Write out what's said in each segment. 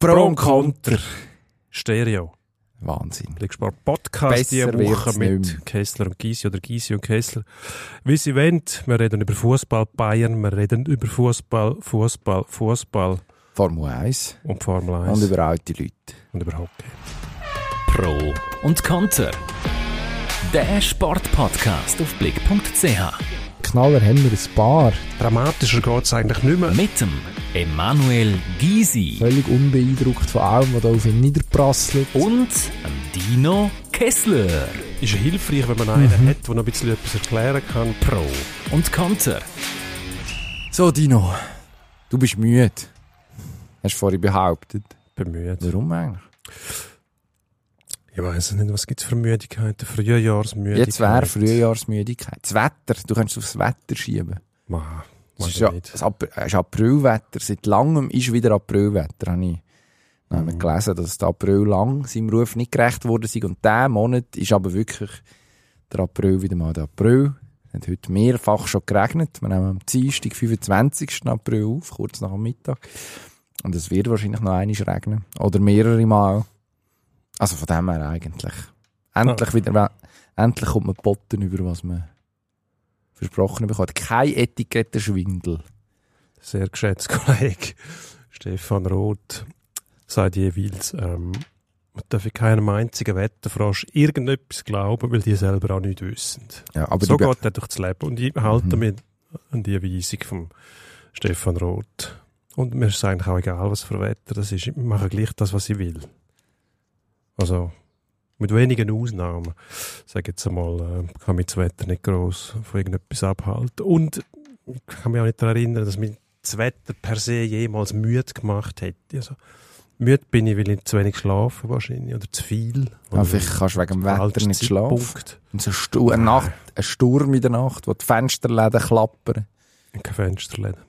Pro und Contra. Stereo. Wahnsinn. Blicksport Podcast Besser diese Woche mit. Kessler und Gysi oder Gysi und Kessler. Wie sie wollen, wir reden über Fußball Bayern, wir reden über Fußball, Fußball, Fußball Formel 1 und Formel 1 und über alte Leute. und über Hockey. Pro und Konter. Der Sportpodcast auf blick.ch. Knaller haben wir ein paar. Dramatischer geht es eigentlich nicht mehr. Mit dem Emanuel Gysi Völlig unbeeindruckt von allem, was da auf ihn niederprasselt. und Dino Kessler. Ist ja hilfreich, wenn man einen hat, der noch ein bisschen etwas erklären kann. Pro und Konter. So, Dino. Du bist müde. Hast du vorhin behauptet. Bemüht. Warum eigentlich? Ich weiß nicht, was gibt es für Müdigkeiten? Frühjahrsmüdigkeit. Jetzt wäre Frühjahrsmüdigkeit. Das Wetter. Du kannst es aufs Wetter schieben. Ma, Es weiß ist, ich ja, nicht. es ist Aprilwetter. Seit langem ist wieder Aprilwetter. Habe ich wir gelesen, dass der April lang seinem Ruf nicht gerecht worden ist. Und dieser Monat ist aber wirklich der April wieder mal der April. Es hat heute mehrfach schon geregnet. Wir nehmen am Dienstag, 25. April auf, kurz nach dem Mittag. Und es wird wahrscheinlich noch einmal regnen. Oder mehrere Mal. Also von dem her eigentlich. Endlich wieder, we- endlich kommt man Botten über, was man versprochen bekommt. Kein Etikettenschwindel. Sehr geschätzter Kollege Stefan Roth sagt jeweils, ähm, man darf in keinem einzigen Wetterfrosch irgendetwas glauben, weil die selber auch nicht wissen. Ja, aber so geht er durch das Leben. Und ich halte Mhm. mich an die Weisung von Stefan Roth. Und mir ist es eigentlich auch egal, was für Wetter das ist. Ich mache gleich das, was ich will. Also, mit wenigen Ausnahmen. Sag jetzt einmal, äh, kann mich das Wetter nicht gross von irgendetwas abhalten. Und ich kann mich auch nicht daran erinnern, dass mich das Wetter per se jemals müde gemacht hätte. Also, müde bin ich, weil ich zu wenig schlafe wahrscheinlich, oder zu viel. Ja, Oder vielleicht kannst du wegen dem Wetter nicht schlafen. Und so ein, Stu eine Nacht, ein Sturm in der Nacht, wo die Fensterläden klappern. Kein Fensterläden.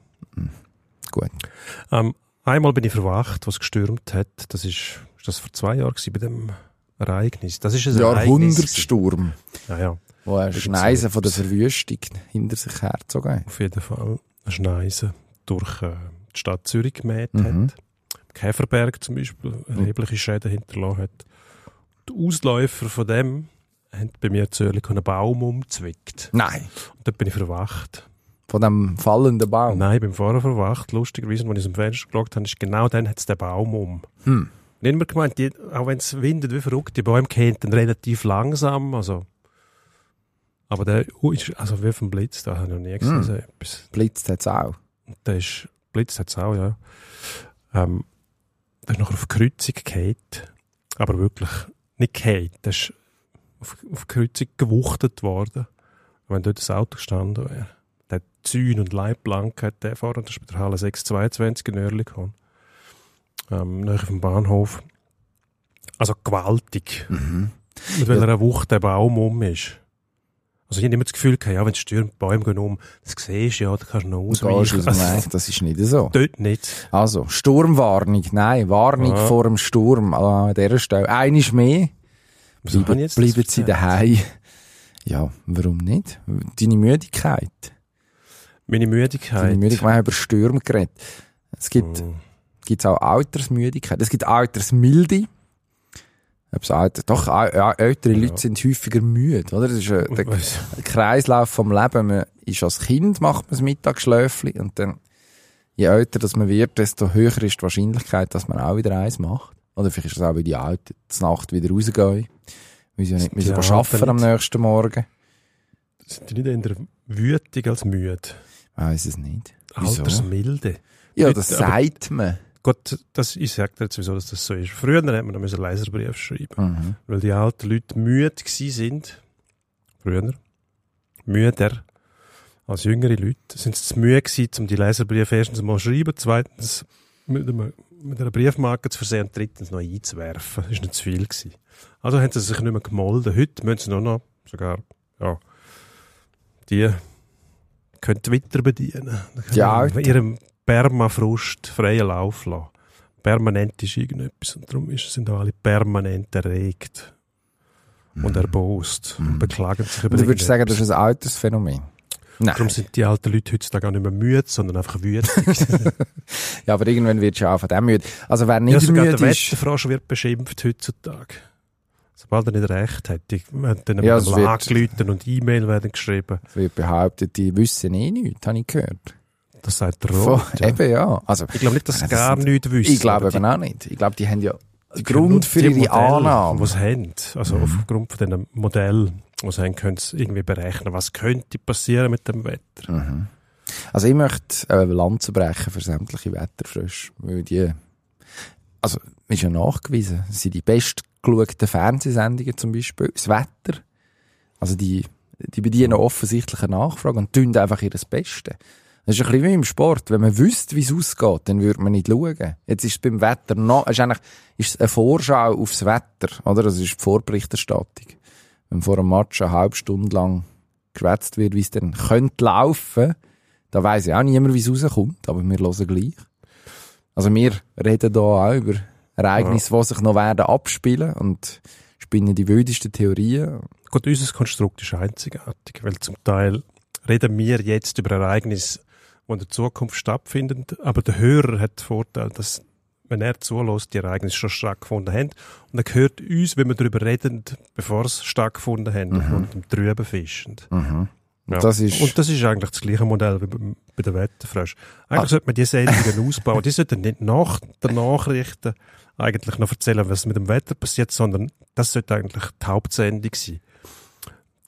Gut. Ähm, einmal bin ich verwacht, was gestürmt hat. Das ist, ist das vor zwei Jahren gewesen, bei dem Ereignis. Das ist ein. Jahrhundertsturm, Ja, ja, wo eine Schneise von der. Verwüstung hinter sich hergezogen hat. auf jeden Fall. Eine Schneise durch äh, die Stadt Zürich gemäht Mhm. hat. Käferberg zum Beispiel erhebliche Schäden hinterlassen hat. Die Ausläufer von dem haben bei mir Zürich einen Baum umgezwickt. Nein, Und dort bin ich verwacht. von dem fallenden Baum. Nein, ich bin vorher verwacht. Lustigerweise, als ich aus dem Fenster geschaut habe, ist genau dann hat es den Baum um. Hm. Ich habe immer gemeint, die, auch wenn es windet wie verrückt, die Bäume dann relativ langsam. Also, aber der ist also wie vom Blitz, da habe ich noch nie gesehen. Mm. So etwas. Blitzt hat es auch. Der ist, Blitz hat es auch, ja. Ähm, der ist nachher auf Kreuzung gehalten. Aber wirklich nicht gehalten. Der ist auf, auf Kreuzung gewuchtet worden. Wenn dort das Auto gestanden wäre, der hat Zäune und Leitplanken hat der vorne, das ist bei der Halle 622 in Nörli gekommen. Ähm, nahe vom Bahnhof. Also gewaltig. Mhm. Mit welcher Wucht der Baum um ist. Also ich habe immer das Gefühl, gehabt, ja, wenn es stürmt, Bäume gehen um, das siehst du ja, da kannst du noch ausweichen. Weg, das ist nicht so. Dort nicht. Also, Sturmwarnung, nein, Warnung Ja. vor dem Sturm an dieser Stelle. Eines mehr, bleiben, jetzt bleiben sie daheim. Ja, warum nicht? Deine Müdigkeit. Meine Deine Müdigkeit. Müdigkeit. Wir haben über Stürme geredet. Es gibt, Mm. gibt's auch Altersmüdigkeit. Es gibt Altersmilde. Alter, doch, ältere. Leute sind häufiger müde, oder? Das ist der? Kreislauf vom Leben. Man ist als Kind, macht man das Mittagsschläfli und dann, je älter das man wird, desto höher ist die Wahrscheinlichkeit, dass man auch wieder eins macht. Oder vielleicht ist es auch, weil die Alten zur Nacht wieder rausgehen. Weil sie ja nicht müssen arbeiten am nächsten Morgen. Sind die nicht eher wütig als müde? Weiss es nicht. Wieso? Altersmilde. Ja, das sagt man. Gott, das, ich sage dir jetzt, wieso dass das so ist. Früher hat man noch einen Leserbrief schreiben Mhm. weil die alten Leute müde sind. Früher. Müder als jüngere Leute. Sind sie zu müde gewesen, um die Leserbriefe erstens mal zu schreiben, zweitens mit, einem, mit einer Briefmarke zu versehen und drittens noch einzuwerfen. Das war nicht zu viel. Gewesen. Also haben sie sich nicht mehr gemolden. Heute müssen sie nur noch, sogar, ja, die können Twitter bedienen. Die sie Alten. Ihrem Permafrust freien Lauf lassen. Permanent ist irgendetwas und darum ist, sind alle permanent erregt und erbost und beklagen sich über Also würdest du sagen, das ist ein Altersphänomen? Nein. Darum sind die alten Leute heutzutage gar nicht mehr müde, sondern einfach wütend. Ja, aber irgendwann wird schon auch von dem müde. Also wer ja, nicht sogar der müde ist, Wetterfrosch wird beschimpft heutzutage. Sobald er nicht recht hat. Die werden dann Ja, ja, es wird- angerufen und E-Mail werden geschrieben. wird behauptet, die wissen eh nichts, habe ich gehört. Das sagt Rot. Ja. Eben ja. Also, Ich glaube nicht, dass sie das gar sind- nichts wissen. ich glaube eben auch nicht. Ich glaube, die haben ja die Grund für ihre Annahme. Die sie haben, also Mhm. aufgrund von diesem Modell, die sie haben, können sie irgendwie berechnen, was könnte passieren mit dem Wetter. Mhm. Also ich möchte äh, Lanze brechen für sämtliche Wetterfrösche, weil die, also ist ja nachgewiesen, das sind die bestgeschauten Fernsehsendungen zum Beispiel, das Wetter, also die, die bedienen offensichtlich eine Nachfrage und tun einfach ihr Bestes. Das ist ein bisschen wie im Sport. Wenn man wüsste, wie es ausgeht, dann würde man nicht schauen. Jetzt ist es beim Wetter noch, ist eigentlich, ist es eine Vorschau aufs Wetter, oder? Das ist die Vorberichterstattung. Wenn vor einem Match eine halbe Stunde lang geschwätzt wird, wie es dann könnte laufen, da weiss ja auch niemand, wie es rauskommt, aber wir hören gleich. Also wir reden da auch über Ereignisse, die sich noch werden abspielen und spinnen die wildesten Theorien. Gut, unser Konstrukt ist einzigartig, weil zum Teil reden wir jetzt über Ereignisse, die in der Zukunft stattfinden, aber der Hörer hat den Vorteil, dass wenn er zulässt, die Ereignisse schon stattgefunden haben. Und er hört uns, wenn wir darüber reden, bevor es stattgefunden haben und im Trüben fischen. Mhm. Ja. Das Und das ist eigentlich das gleiche Modell wie bei der Wetterfrösche. Eigentlich Ah. sollte man die Sendungen ausbauen. Die sollten nicht nach den Nachrichten eigentlich noch erzählen, was mit dem Wetter passiert, sondern das sollte eigentlich die Hauptsendung sein.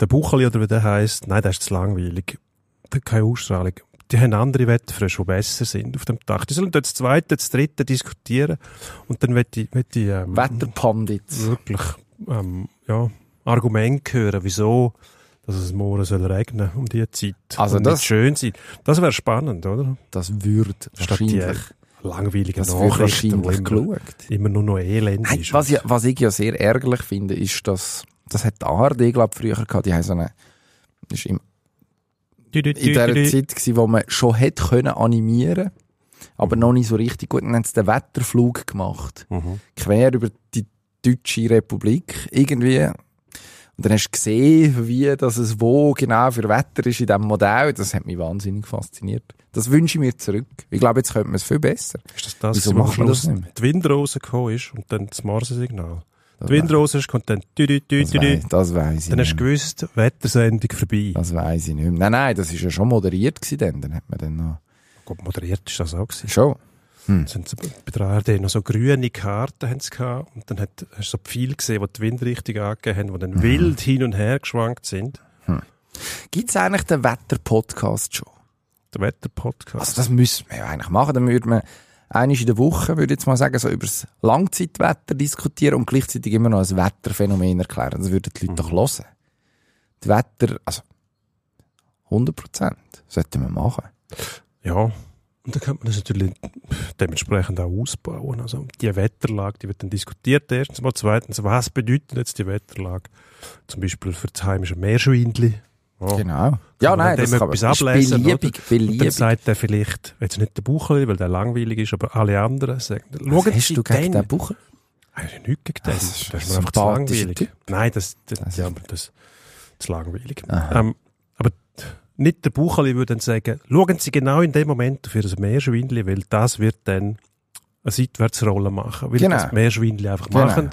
Der Bucheli oder wie der heisst, nein, der ist zu langweilig. Der keine Ausstrahlung. Die haben andere Wetterfrösche, die besser sind auf dem Tag. Die sollen dort das zweite, das dritte diskutieren und dann wird die, wird die ähm, Wetterpandits. wirklich ähm, ja, Argumente hören, wieso dass es morgen soll regnen um die Zeit Also und das- nicht schön sein. Das wäre spannend, oder? Das würde wahrscheinlich, langweilige das Nachrichten, wo wahrscheinlich immer, immer nur noch Elend Hey, ist. was, ich, was ich ja sehr ärgerlich finde, ist, dass, das hat die ARD, glaube ich, früher gehabt, die haben so eine, ist im, in der. Zeit gewesen, wo man schon hätte können animieren, aber noch nicht so richtig gut. Dann haben sie den Wetterflug gemacht. Mhm. Quer über die Deutsche Republik. Irgendwie. Und dann hast du gesehen, wie das es wo genau für Wetter ist in diesem Modell. Das hat mich wahnsinnig fasziniert. Das wünsche ich mir zurück. Ich glaube, jetzt könnte man es viel besser. Ist das das, Wieso macht man das nicht mehr? die Windrose gekommen ist und dann das Morsensignal? Das Die Windrose ist, kommt dann dü, dü, dü, Das, dü, dü. das weiss ich Dann hast du gewusst, Wettersendung vorbei. Das weiss ich nicht mehr. Nein, nein, das ist ja schon moderiert gewesen dann. Dann hat man dann noch... Gut, moderiert ist das auch gewesen. Schon. Hm. Sie bei der ARD noch so grüne Karten haben sie gehabt. und dann hat, hast du so Pfeile gesehen, die die Windrichtung angegeben haben, die dann Mhm. wild hin und her geschwankt sind. Gibt es eigentlich den Wetter-Podcast schon? Der Wetterpodcast. Also das müsste man ja eigentlich machen. Dann würde man einmal in der Woche, würde ich jetzt mal sagen, so über das Langzeitwetter diskutieren und gleichzeitig immer noch ein Wetterphänomen erklären. Das würden die Leute doch hören. Das Wetter, also 100 Prozent, sollten wir machen. Ja, und dann kann man das natürlich dementsprechend auch ausbauen. Also die Wetterlage, die wird dann diskutiert erstens mal. Zweitens, was bedeutet jetzt die Wetterlage? Zum Beispiel für das heimische Meerschwindli. Ja. Genau. Ja, nein, das kann man. Das ist ablesen, beliebig, Und dann beliebig. sagt er vielleicht, jetzt nicht der Bucheli, weil der langweilig ist, aber alle anderen sagen, Was hast Sie du gegen den. Bucher? Eigentlich nichts gegen den. Das Das ist ist, ein mir einfach zu langweilig. Typ. Nein, das, das, Das ja, ist- das zu langweilig. Ähm, aber nicht der Bucheli würde dann sagen, schauen Sie genau in dem Moment für das Meerschwindli, weil das wird dann eine Seitwärtsrolle machen. Weil Genau. das Meerschwindli einfach Genau. machen,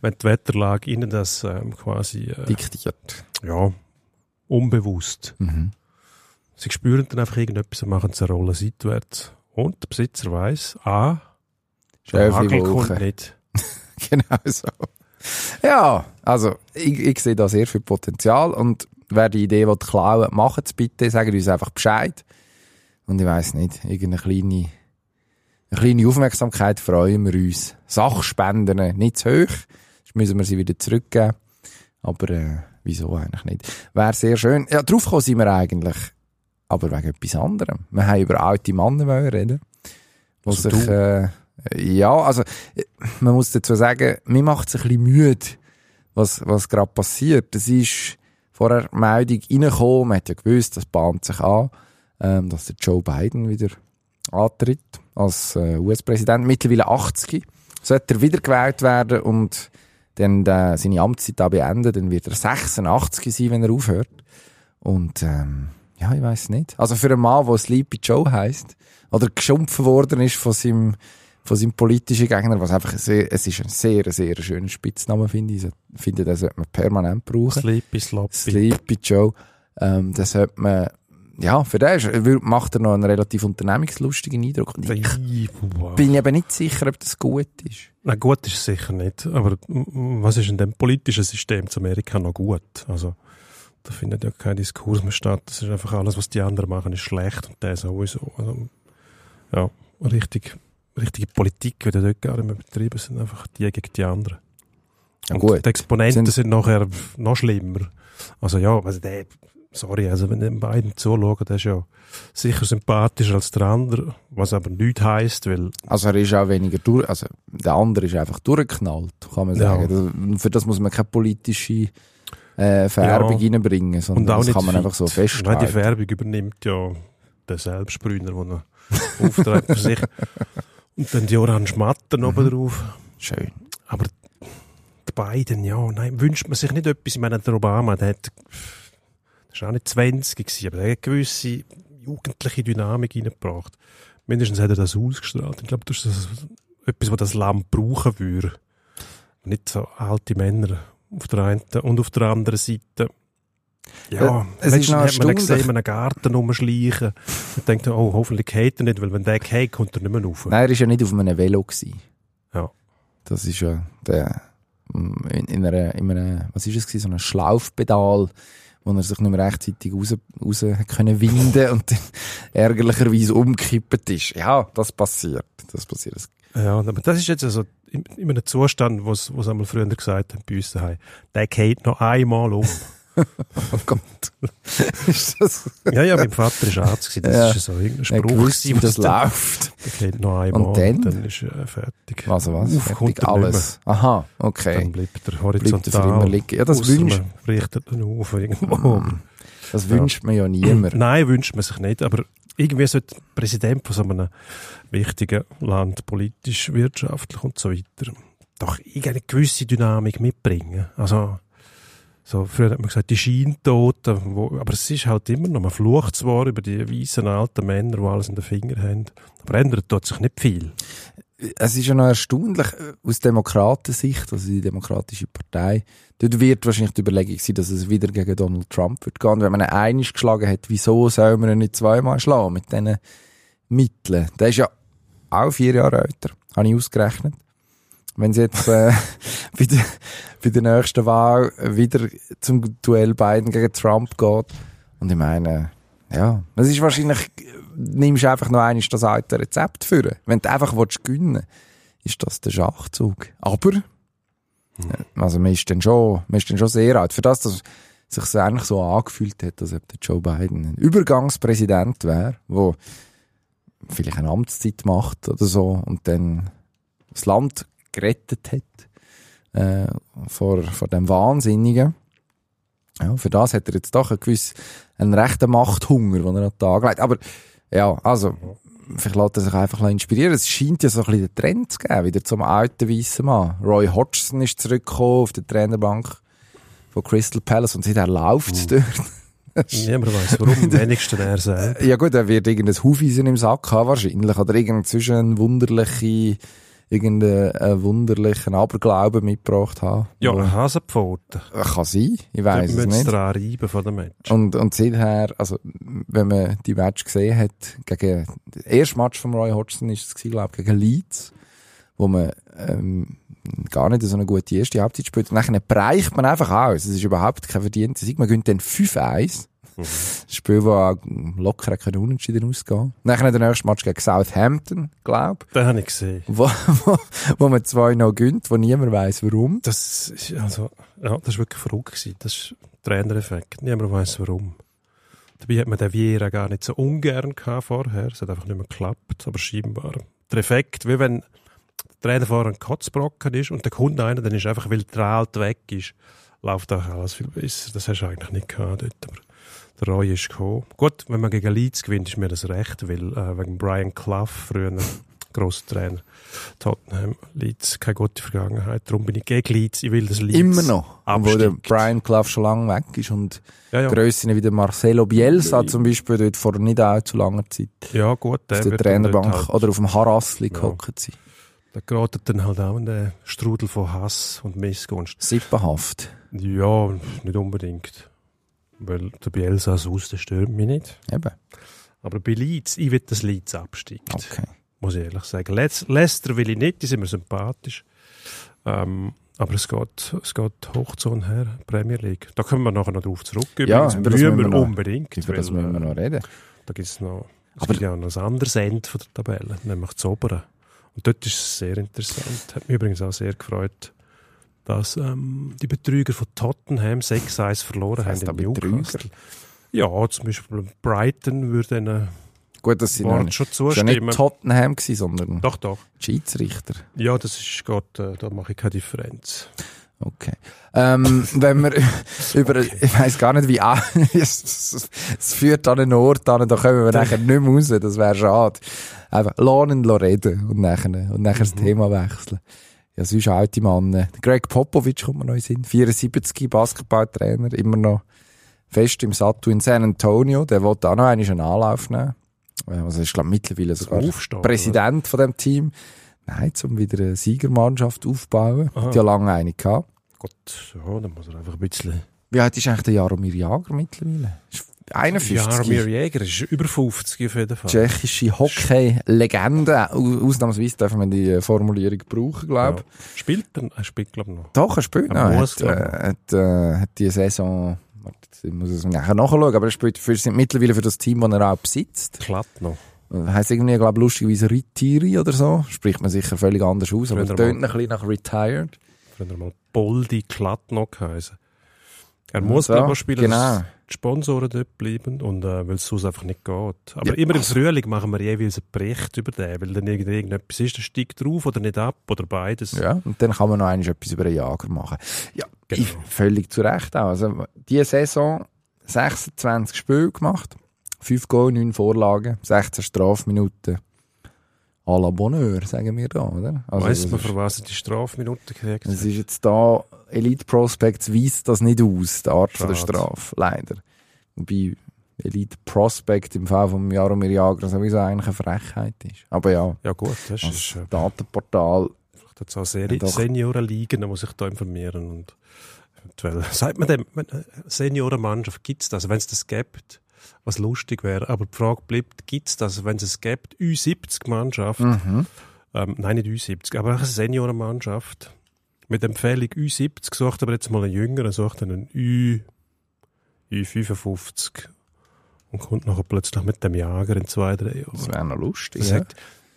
wenn die Wetterlage ihnen das ähm, quasi äh, Diktiert. ja, unbewusst. Mhm. Sie spüren dann einfach irgendetwas und machen so eine Rolle seitwärts. Und der Besitzer weiss, ah, der Hagel kommt nicht. Genau so. Ja, also ich, ich sehe da sehr viel Potenzial und wer die Idee will klauen macht es bitte, sagen uns einfach Bescheid. Und ich weiß nicht, irgendeine kleine, eine kleine Aufmerksamkeit freuen wir uns. Sachspenden nicht zu hoch, sonst müssen wir sie wieder zurückgeben. Aber äh, wieso eigentlich nicht? Wäre sehr schön. Ja, draufgekommen sind wir eigentlich, aber wegen etwas anderem. Wir haben über alte Männer reden. Wo Also sich, äh, ja, also äh, man muss dazu sagen, mir macht es ein bisschen müde, was, was gerade passiert. Es ist vor der Meldung reingekommen, man hat ja gewusst, das bahnt sich an, ähm, dass der Joe Biden wieder antritt als äh, US-Präsident, mittlerweile 80. Sollte er wiedergewählt werden und dann äh, seine Amtszeit da beenden, dann wird er 86 sein, wenn er aufhört. Und ähm, ja, ich weiß nicht. Also für einen Mann, der Sleepy Joe heisst, oder geschumpfen worden ist von seinem, von seinem politischen Gegner, was einfach ein sehr, es ist ein sehr, sehr schöner Spitzname, finde ich. Ich finde, den sollte man permanent brauchen. Sleepy, Sloppy. Sleepy Joe. Ähm, das sollte man, ja, für den ist, macht er noch einen relativ unternehmungslustigen Eindruck. Und ich bin eben nicht sicher, ob das gut ist. Na gut ist es sicher nicht, aber was ist in dem politischen System zu Amerika noch gut? Also da findet ja kein Diskurs mehr statt. Das ist einfach alles, was die anderen machen, ist schlecht und der sowieso. Also, ja, richtig, richtige Politik wird ja dort gar nicht mehr betrieben, es sind einfach die gegen die anderen. Ja, und gut. die Exponenten Sind- sind, nachher noch schlimmer. Also ja, also der, sorry, also wenn den beiden zuschauen, der ist ja sicher sympathischer als der andere, was aber nichts heisst, weil Also er ist auch weniger durch, also der andere ist einfach durchgeknallt, kann man Ja. sagen. Das, für das muss man keine politische äh, Färbung Ja. reinbringen, sondern Und auch das kann man fit. einfach so Nein, die festhalten. Färbung übernimmt ja der Selbstbrüner, den er aufträgt für sich. Und dann die orange Matten oben drauf. Schön. Aber die beiden, ja, nein, wünscht man sich nicht etwas. Ich meine, der Obama, der hat, war auch nicht 20 gewesen, aber der hat eine gewisse jugendliche Dynamik reingebracht. Mindestens hat er das ausgestrahlt. Ich glaube, das ist etwas, was das Land brauchen würde. Nicht so alte Männer auf der einen und auf der anderen Seite. Ja, es ist letztens hat man gesehen, in einem Garten rumschleichen. Und denkt, oh, hoffentlich geht er nicht, weil wenn der geht, kommt er nicht mehr rauf. Nein, er ist ja nicht auf einem Velo gewesen. Ja. Das ist ja der, mm, in, in, einer, in einem, was ist es gewesen, so einem Schlaufpedal, wo er sich nicht mehr rechtzeitig raus, raus können winden und dann ärgerlicherweise umgekippt ist. Ja, das passiert. Das passiert. Ja, aber das ist jetzt also in, in einem Zustand, wo es einmal früher gesagt haben, bei uns daheim, der geht noch einmal um. Oh Gott. ja, ja, mein Vater war Arzt, gewesen, das Ja. ist so irgendein Spruch, gewusst, wie das dann- läuft. Der geht noch einmal Und dann? dann ist er fertig. Also was? Fertig nicht alles. Aha, Dann okay. bleibt er Bleibt er horizontal. liegen. Ja, das wünscht, man richtet ihn auf irgendwo. das Ja. wünscht man ja niemand. Nein, wünscht man sich nicht, aber irgendwie sollte der Präsident von so einem wichtigen Land, politisch, wirtschaftlich und so weiter, doch irgendeine gewisse Dynamik mitbringen. Also, so, früher hat man gesagt, die Scheintoten, wo, aber es ist halt immer noch, man flucht zwar über die weißen alten Männer, die alles in den Fingern haben, aber ändert tut sich nicht viel. es ist ja noch erstaunlich, äh, aus Demokratensicht, also die Demokratische Partei, dort wird wahrscheinlich die Überlegung sein, dass es wieder gegen Donald Trump wird gehen. Wenn man ihn einig geschlagen hat, wieso soll man ihn nicht zweimal schlagen mit diesen Mitteln? Der ist ja auch vier Jahre älter, habe ich ausgerechnet. Wenn es jetzt äh, bei, der, bei der nächsten Wahl wieder zum Duell Biden gegen Trump geht, und ich meine, ja, es ist wahrscheinlich, nimmst du einfach noch eines das alte Rezept für. Wenn du einfach willst gewinnen ist das der Schachzug. Aber, äh, also man ist dann schon, man ist dann schon sehr alt. Für das, dass sich eigentlich so angefühlt hat, als ob Joe Biden ein Übergangspräsident wäre, wo vielleicht eine Amtszeit macht oder so und dann das Land gerettet hat äh, vor, vor dem Wahnsinnigen. Ja, für das hat er jetzt doch einen gewissen, einen rechten Machthunger, den er an den Tag legt. Aber ja, also, vielleicht lässt er sich einfach inspirieren. Es scheint ja so ein bisschen den Trend zu geben, wieder zum alten weißen Mann. Roy Hodgson ist zurückgekommen auf der Trainerbank von Crystal Palace und seitdem läuft es dort. Niemand weiß warum, am wenigsten er selbst. Ja gut, er wird irgendein Hufeisen im Sack haben wahrscheinlich oder einen wunderlichen, irgendeinen wunderlichen Aberglauben mitgebracht haben. Ja, Wo- ein Hasenpfoten. kann sein, ich weiß es nicht. dran reiben von dem Match. Und, und seither, also, wenn man die Match gesehen hat, gegen, das erste Match von Roy Hodgson ist es gewesen, glaube ich, gegen Leeds, wo man, ähm, gar nicht so eine gute erste Halbzeit spielt. Und dann bereicht man einfach aus. Es ist überhaupt kein verdienter Sieg. Man gönnt dann 5-1. Das Spiel, das auch locker können unentschieden ausgehen. Dann der nächste Match gegen Southampton, glaube Den habe ich gesehen. ich. Wo, wo, wo man zwei noch gönnt, wo niemand weiß warum. Das ist, also, ja, das ist wirklich verrückt gewesen. Das ist Trainereffekt. Niemand weiß warum. Dabei hat man den Vieira gar nicht so ungern gehabt vorher. Es hat einfach nicht mehr geklappt. Aber scheinbar. Der Effekt, wie wenn der Trainer vorher ein Kotzbrocken ist und der kommt einer, dann ist einfach, weil der Alte weg ist, läuft auch alles viel besser. Das hast du eigentlich nicht gehabt dort. Aber der Roy ist gekommen. Gut, wenn man gegen Leeds gewinnt, ist mir das recht, weil äh, wegen Brian Clough früher grosser Trainer. Tottenham, Leeds, keine gute Vergangenheit. Darum bin ich gegen Leeds. Ich will das Leeds Immer noch. Wo der. Brian Clough schon lange weg ist und Ja, ja. Grössen wie der Marcelo Bielsa zum Beispiel dort vor nicht allzu langer Zeit ja, gut. auf der wird dann Trainerbank Halt, oder auf dem Harassli Ja. gehockt sind. da gerät dann halt auch in den Strudel von Hass und Missgunst. Sippenhaft. Ja, nicht unbedingt. Weil der Bielsa aus, der stört mich nicht. Eben. Aber bei Leeds, ich will, dass Leeds absteigt. Okay. Muss ich ehrlich sagen. Leic- Leicester will ich nicht, die sind mir sympathisch. Ähm, aber es geht, es geht hoch zu und her, Premier League. Da kommen wir nachher noch drauf zurück. Ja, über das müssen wir noch- unbedingt. Über das weil, müssen wir äh, noch reden. Da gibt es noch, es Aber- gibt ja noch ein anderes Ende von der Tabelle, nämlich das obere. Und dort ist es sehr interessant. Hat mich übrigens auch sehr gefreut, dass ähm, die Betrüger von Tottenham 6-1 verloren Was heisst haben in? Newcastle. Ja, zum Beispiel Brighton würde ihnen Gut, dass sie noch Wort nicht, schon das war ja zustimmen. nicht Tottenham gewesen, sondern Doch, doch. die Schiedsrichter. Ja, das ist Gott, äh, da mache ich keine Differenz. Okay. Ähm, wenn wir über, ich weiß gar nicht wie, es, führt an einen Ort an, da kommen wir nachher nicht mehr raus, das wäre schade. Einfach, lernen und reden und nachher, und nachher das Thema wechseln. Ja, sonst alte Mann. Greg Popovich kommt mir noch in Sinn. 74, Basketballtrainer, immer noch fest im Sattel in San Antonio. Der wollte auch noch einen Anlauf nehmen. Äh, Also ist, glaube mittlerweile sogar Aufstehen, Präsident von dem Team. Nein, um wieder eine Siegermannschaft aufzubauen. Aha. Hat ja lange eine gehabt. Gott, ja, dann muss er einfach ein bisschen... Wie alt ist eigentlich der Jaromir Jager mittlerweile? Ist 51. Jaromir Jäger ist über 50 auf jeden Fall. Tschechische Hockey-Legende. Au- Ausnahmsweise dürfen wir die äh, Formulierung brauchen, glaube Ja. Spielt er? Er spielt, glaube ich, noch. Doch, er spielt Er noch. Er muss, hat, äh, hat, äh, hat die Saison, jetzt muss ich es nachher nachschauen, aber er spielt für, mittlerweile für das Team, das er auch besitzt. Glatt noch. Heißt irgendwie, glaube lustigerweise Retiri oder so. Spricht man sicher völlig anders aus, aber Früher tönt ein bisschen nach Retired. Früher mal Boldi Glatt noch geheißen. Er muss, so, ich, spielen, genau. die Sponsoren dort bleiben und äh, weil es sonst einfach nicht geht. Aber Ja, immer im also- Frühling machen wir jeweils einen Bericht über den, weil dann irgend- irgendetwas ist, der steigt drauf oder nicht ab oder beides. Ja, und dann kann man noch einmal etwas über den Jager machen. Ja, Genau. ich, völlig zu Recht auch. Also, diese Saison 26 Spiele gemacht, 5 Goal, 9 Vorlagen, 16 Strafminuten. À la Bonheur, sagen wir da, oder? Also, Weiss das man, für was er die Strafminuten gekriegt Es hat? ist jetzt da, Elite Prospects weist das nicht aus, die Art von der Schade. Strafe, leider. Wobei Elite Prospect im Fall von Jaromir Jager sowieso eigentlich eine Frechheit ist. Aber ja, Ja gut, das das ist äh, Datenportal, vielleicht hat's auch sehr Ja, doch. Seniorenligen, da muss ich da informieren und eventuell, sagt man dem, äh, Seniorenmannschaft, gibt's das, wenn es das gibt, was lustig wäre, aber die Frage bleibt, gibt's das, wenn es es gibt, Ü70-Mannschaft, mhm. ähm, nein, nicht Ü70, aber eine Seniorenmannschaft mit Empfehlung Ü70 sucht aber jetzt mal einen Jüngeren, sucht einen Ü, Ü55 und kommt nachher plötzlich mit dem Jager in zwei, drei Jahren. das wäre noch lustig. Das ja. hat,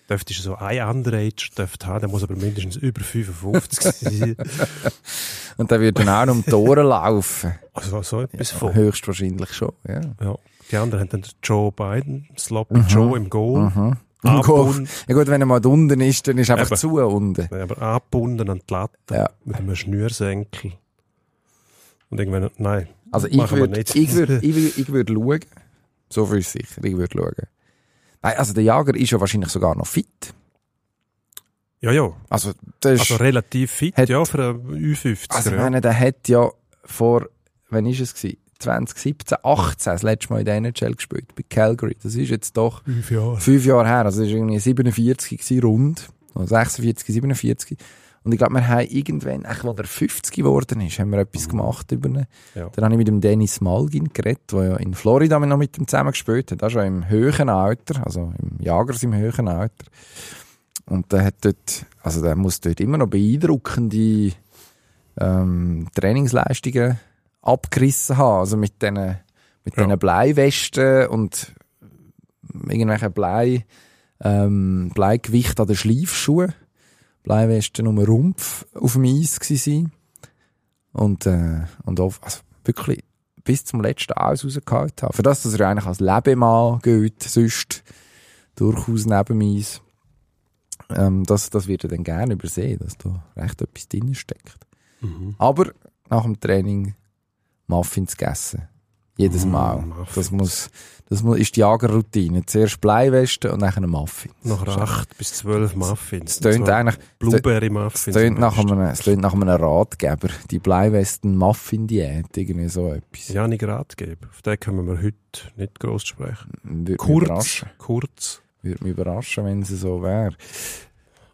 dürfte so ein Underage dürfte haben, der muss aber mindestens über 55 sein. Und der wird dann auch um die Ohren laufen. Also so etwas Ja, von. höchstwahrscheinlich schon, ja. Ja. Die anderen haben dann Joe Biden, Sloppy Joe im Goal, Mhm. Im Golf. abgebunden, Ja gut, wenn er mal unten ist, dann ist er einfach Eben. zu unten. aber abgebunden an die Latte Ja. mit einem Schnürsenkel. Und irgendwann, nein, Also ich würde ich würd, ich würd, ich würd schauen. So viel ist sicher, ich würde schauen. Nein, also der Jager ist ja wahrscheinlich sogar noch fit. ja, ja. Also, das Also relativ fit, Hat- ja, für einen Ü50. also ich ja. meine, der hat ja vor, wann ist es gewesen? 2017, 18 das letzte Mal in der NHL gespielt, bei Calgary. Das ist jetzt doch Fünf Jahre. fünf Jahre her, also das war irgendwie 47 gewesen, rund, oder 46, 47. Und ich glaube, wir haben irgendwann, echt, als er 50 geworden ist, haben wir etwas gemacht über ihn. Ja. Dann habe ich mit dem Dennis Malgin geredet, der ja in Florida noch mit ihm zusammen gespielt hat, auch schon im höheren Alter, also im Jagers im höheren Alter. Und der hat dort, also der muss dort immer noch beeindruckende ähm, Trainingsleistungen abgerissen haben, also mit diesen mit Ja. diesen Bleiwesten und irgendwelchen Blei, ähm, Bleigewicht an den Schleifschuhen. Bleiwesten um den Rumpf auf dem Eis sein. Und, äh, und auf, also wirklich bis zum letzten Aus rausgehalten haben. Für das, dass er eigentlich als Lebemann gilt, sonst durchaus neben dem Eis. Ähm, das, das wird er dann gerne übersehen, dass da recht etwas drin steckt. Mhm. Aber nach dem Training Muffins gegessen. Jedes Mm, Mal. Muffins. Das muss, das muss, ist die Jagerroutine. Zuerst Bleiweste und dann ein Muffin. Nachher acht bis zwölf Muffins. Es tönt Zwar eigentlich, Blueberry-Muffins. es tönt nach einem, es tönt nach einem Ratgeber. Die Bleiwesten-Muffin-Diät. Irgendwie so etwas. Ja, nicht Ratgeber. Auf den können wir heute nicht gross sprechen. Würde mich Kurz, kurz. Würde mich überraschen, wenn es so wäre.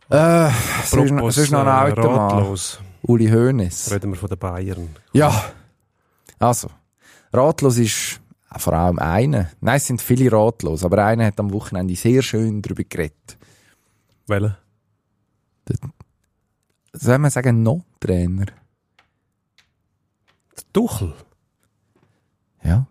Äh, noch- sonst noch ein äh, alter Mann. ratlos. Uli Hoeneß. Reden wir von den Bayern. Ja. Also, ratlos ist vor allem einer. Nein, es sind viele ratlos, aber einer hat am Wochenende sehr schön darüber geredet. Welcher? Soll man sagen, noch Trainer? Der Tuchel. Ja.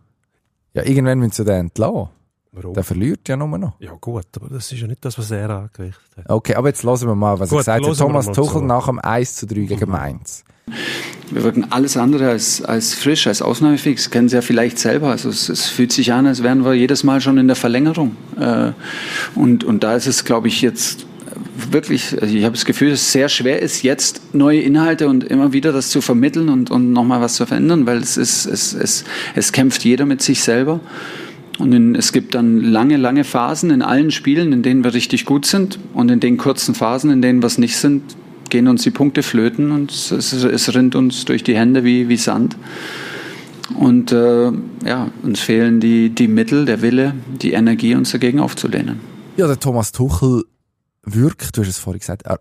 Ja, irgendwann müssen sie den entlassen. Warum? Der verliert ja nur noch. Ja gut, aber das ist ja nicht das, was er angerichtet hat. Okay, aber jetzt hören wir mal, was Gut, er gesagt hat. wir Thomas Tuchel zu. nach dem 1 zu 3 gegen Mainz. Wir wirken alles andere als, als frisch, als ausnahmefähig. Das kennen Sie ja vielleicht selber. Also es, es fühlt sich an, als wären wir jedes Mal schon in der Verlängerung. Äh, und, und da ist es, glaube ich, jetzt wirklich, also ich habe das Gefühl, dass es sehr schwer ist, jetzt neue Inhalte und immer wieder das zu vermitteln und, und nochmal was zu verändern, weil es ist, es, es, es kämpft jeder mit sich selber. Und in, es gibt dann lange, lange Phasen in allen Spielen, in denen wir richtig gut sind. Und in den kurzen Phasen, in denen wir es nicht sind, gehen uns die Punkte flöten und es, es, es rinnt uns durch die Hände wie, wie Sand. Und äh, ja, uns fehlen die, die Mittel, der Wille, die Energie, uns dagegen aufzulehnen. Ja, der Thomas Tuchel wirkt, du hast es vorhin gesagt, er,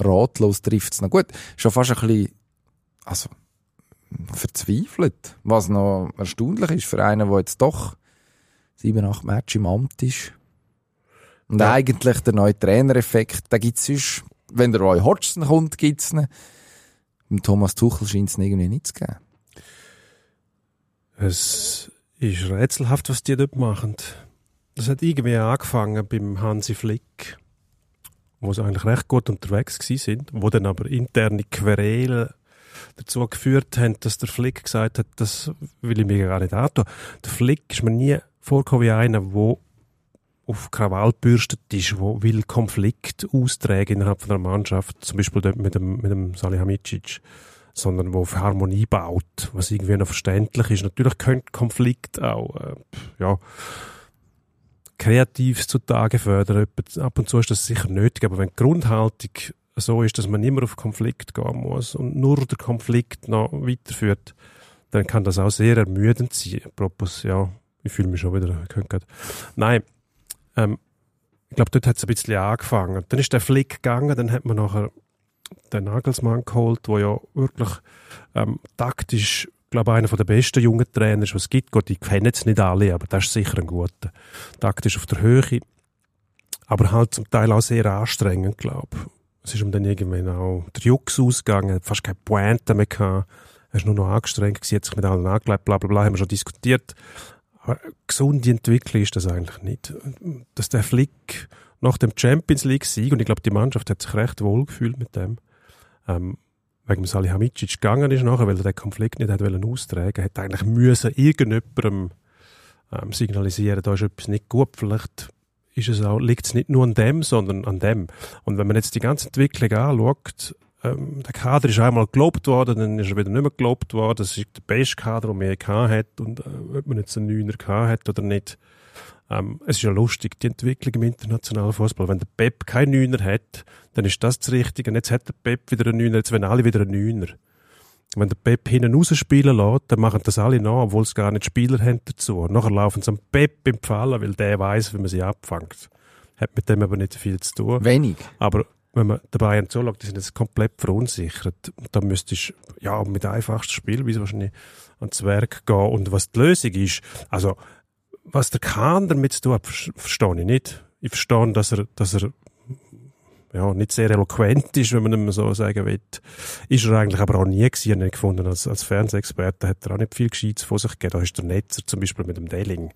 ratlos trifft es noch gut. Schon fast ein bisschen, also, verzweifelt. Was noch erstaunlich ist für einen, der jetzt doch sieben, acht Matches im Amt ist. Und Ja. eigentlich der neue Trainereffekt, da gibt's sonst, wenn der Roy Hodgson kommt, gibt's ihn. Beim Thomas Tuchel scheint es irgendwie nicht zu geben. Es ist rätselhaft, was die dort machen. Das hat irgendwie angefangen beim Hansi Flick, wo sie eigentlich recht gut unterwegs sind, wo dann aber interne Querelen dazu geführt haben, dass der Flick gesagt hat, das will ich mir gar nicht antun. Der Flick ist mir nie vorgekommen wie einer, der auf Krawall gebürstet ist, wo will Konflikt austragen innerhalb von einer Mannschaft, zum Beispiel dort mit dem, mit dem Salihamidzic, sondern wo auf Harmonie baut, was irgendwie noch verständlich ist. Natürlich könnte Konflikt auch, äh, ja, Kreatives zutage fördern. Ab und zu ist das sicher nötig, aber wenn die Grundhaltung so ist, dass man mehr auf Konflikt gehen muss und nur der Konflikt noch weiterführt, dann kann das auch sehr ermüdend sein. Apropos, ja, ich fühle mich schon wieder, könnte Nein, ähm, ich glaube, dort hat es ein bisschen angefangen. Dann ist der Flick gegangen, dann hat man nachher den Nagelsmann geholt, der ja wirklich ähm, taktisch, glaube einer der besten jungen Trainer ist, was es gibt. Gut, ich kenne jetzt nicht alle, aber das ist sicher ein guter. Taktisch auf der Höhe, aber halt zum Teil auch sehr anstrengend, glaube. Es ist um dann irgendwann auch der Jux ausgegangen, hat fast keine Pointe mehr gehabt. Er ist nur noch angestrengt gewesen, hat sich mit allen angelegt, bla bla bla, haben wir schon diskutiert. Aber gesunde Entwicklung ist das eigentlich nicht. Dass der Flick nach dem Champions League Sieg und ich glaube die Mannschaft hat sich recht wohl gefühlt mit dem ähm, wegen dem Salihamidzic gegangen ist nachher, weil er den Konflikt nicht hat wollen austragen, hat eigentlich müssen irgendjemandem ähm, signalisieren, da ist etwas nicht gut. Vielleicht ist es auch, liegt es nicht nur an dem, sondern an dem. Und wenn man jetzt die ganze Entwicklung anschaut, ähm, der Kader ist einmal gelobt worden, dann ist er wieder nicht mehr gelobt worden. Das ist der beste Kader, den man je hat. Und äh, ob man jetzt einen Neuner hat oder nicht, ähm, es ist ja lustig, die Entwicklung im internationalen Fußball. Wenn der Pep keinen Neuner hat, dann ist das das Richtige. Und jetzt hat der Pep wieder einen Neuner, jetzt wollen alle wieder einen Neuner. Wenn der Pep hinten rausspielen lässt, dann machen das alle nach, obwohl sie gar nicht Spieler haben dazu. Nachher laufen sie am Pep im Fallen, weil der weiß, wie man sie abfängt. Hat mit dem aber nicht viel zu tun. Wenig. Aber wenn man den Bayern zuschaut, die sind jetzt komplett verunsichert. Da müsstest du, ja, mit einfachstem Spiel, wie wahrscheinlich ans Werk gehen. Und was die Lösung ist, also, was der Kahn damit zu tun hat, ver- verstehe ich nicht. Ich verstehe, dass er, dass er, ja, nicht sehr eloquent ist, wenn man ihm so sagen will. Ist er eigentlich aber auch nie gewesen, habe ich gefunden. Als, als Fernsehexperte hat er auch nicht viel Gescheites von sich gegeben. Da ist der Netzer zum Beispiel mit dem Delling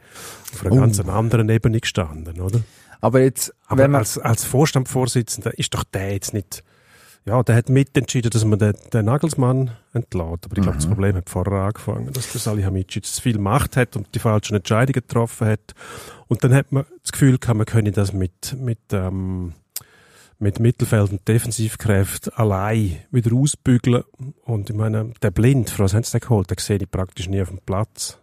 auf einer Oh. ganz anderen Ebene gestanden, oder? Aber jetzt, Aber wenn man, als, als Vorstandsvorsitzender ist doch der jetzt nicht, ja, der hat mitentschieden, dass man den, den Nagelsmann entlässt. Aber ich glaube, das Mhm. Problem hat vorher angefangen, dass der Salihamidzic zu viel Macht hat und die falschen Entscheidungen getroffen hat. Und dann hat man das Gefühl gehabt, man könne das mit, mit, ähm, mit Mittelfeld- und Defensivkräften allein wieder ausbügeln. Und ich meine, der Blind, für was haben sie den geholt? Den sehe ich praktisch nie auf dem Platz.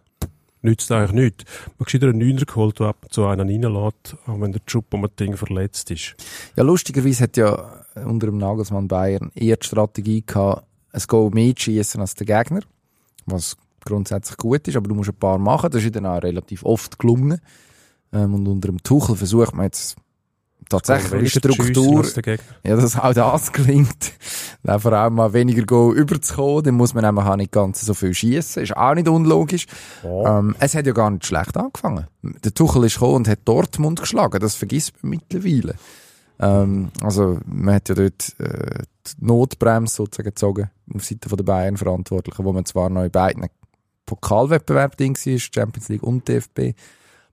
Nützt eigentlich nichts. Man hat einen Neuner geholt, der ab und zu einen reinlässt, auch wenn der Choupo-Moting verletzt ist. Ja, lustigerweise hat ja unter dem Nagelsmann Bayern eher die Strategie gehabt, ein Goal schiessen als der Gegner, was grundsätzlich gut ist, aber du musst ein paar machen. Das ist dann auch relativ oft gelungen. Ähm, und unter dem Tuchel versucht man jetzt tatsächlich Struktur, ja, dass auch das gelingt, dann vor allem mal weniger Goal überzukommen, dann muss man nämlich auch nicht ganz so viel schiessen, ist auch nicht unlogisch. Ähm, es hat ja gar nicht schlecht angefangen. Der Tuchel ist gekommen und hat Dortmund geschlagen, das vergisst man mittlerweile. Ähm, also, man hat ja dort äh, die Notbremse sozusagen gezogen, auf Seite der Bayern Verantwortlichen, wo man zwar noch in beiden Pokalwettbewerb ding war, Champions League und DFB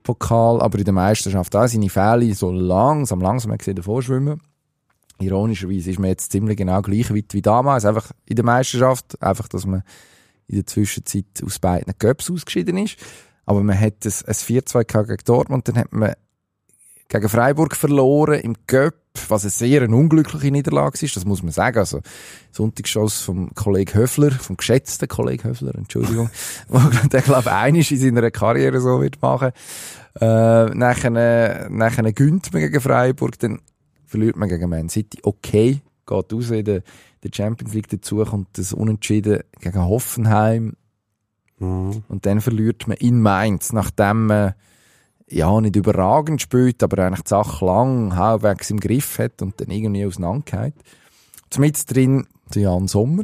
Pokal, aber in der Meisterschaft auch. Seine Fälle so langsam, langsam. Gesehen davor schwimmen. Ironischerweise ist man jetzt ziemlich genau gleich weit wie damals, einfach in der Meisterschaft, einfach, dass man in der Zwischenzeit aus beiden Cups ausgeschieden ist. Aber man hat ein, ein 4-2 gehabt gegen Dortmund, dann hat man gegen Freiburg verloren im Cup, was eine sehr eine unglückliche Niederlage ist, das muss man sagen. Also, Sonntagsschuss vom Kollegen Höfler, vom geschätzten Kollegen Höfler, Entschuldigung, der, glaube ich, einiges in seiner Karriere so wird machen. Äh, nachher, nachher gönnt man gegen Freiburg, dann verliert man gegen Man City. Okay, geht raus in der, der Champions League dazu, kommt das Unentschieden gegen Hoffenheim. Und dann verliert man in Mainz, nachdem man ja, nicht überragend spielt, aber eigentlich die Sache lang halbwegs im Griff hat und dann irgendwie auseinandergeht. Zumindest drin der Jan Sommer,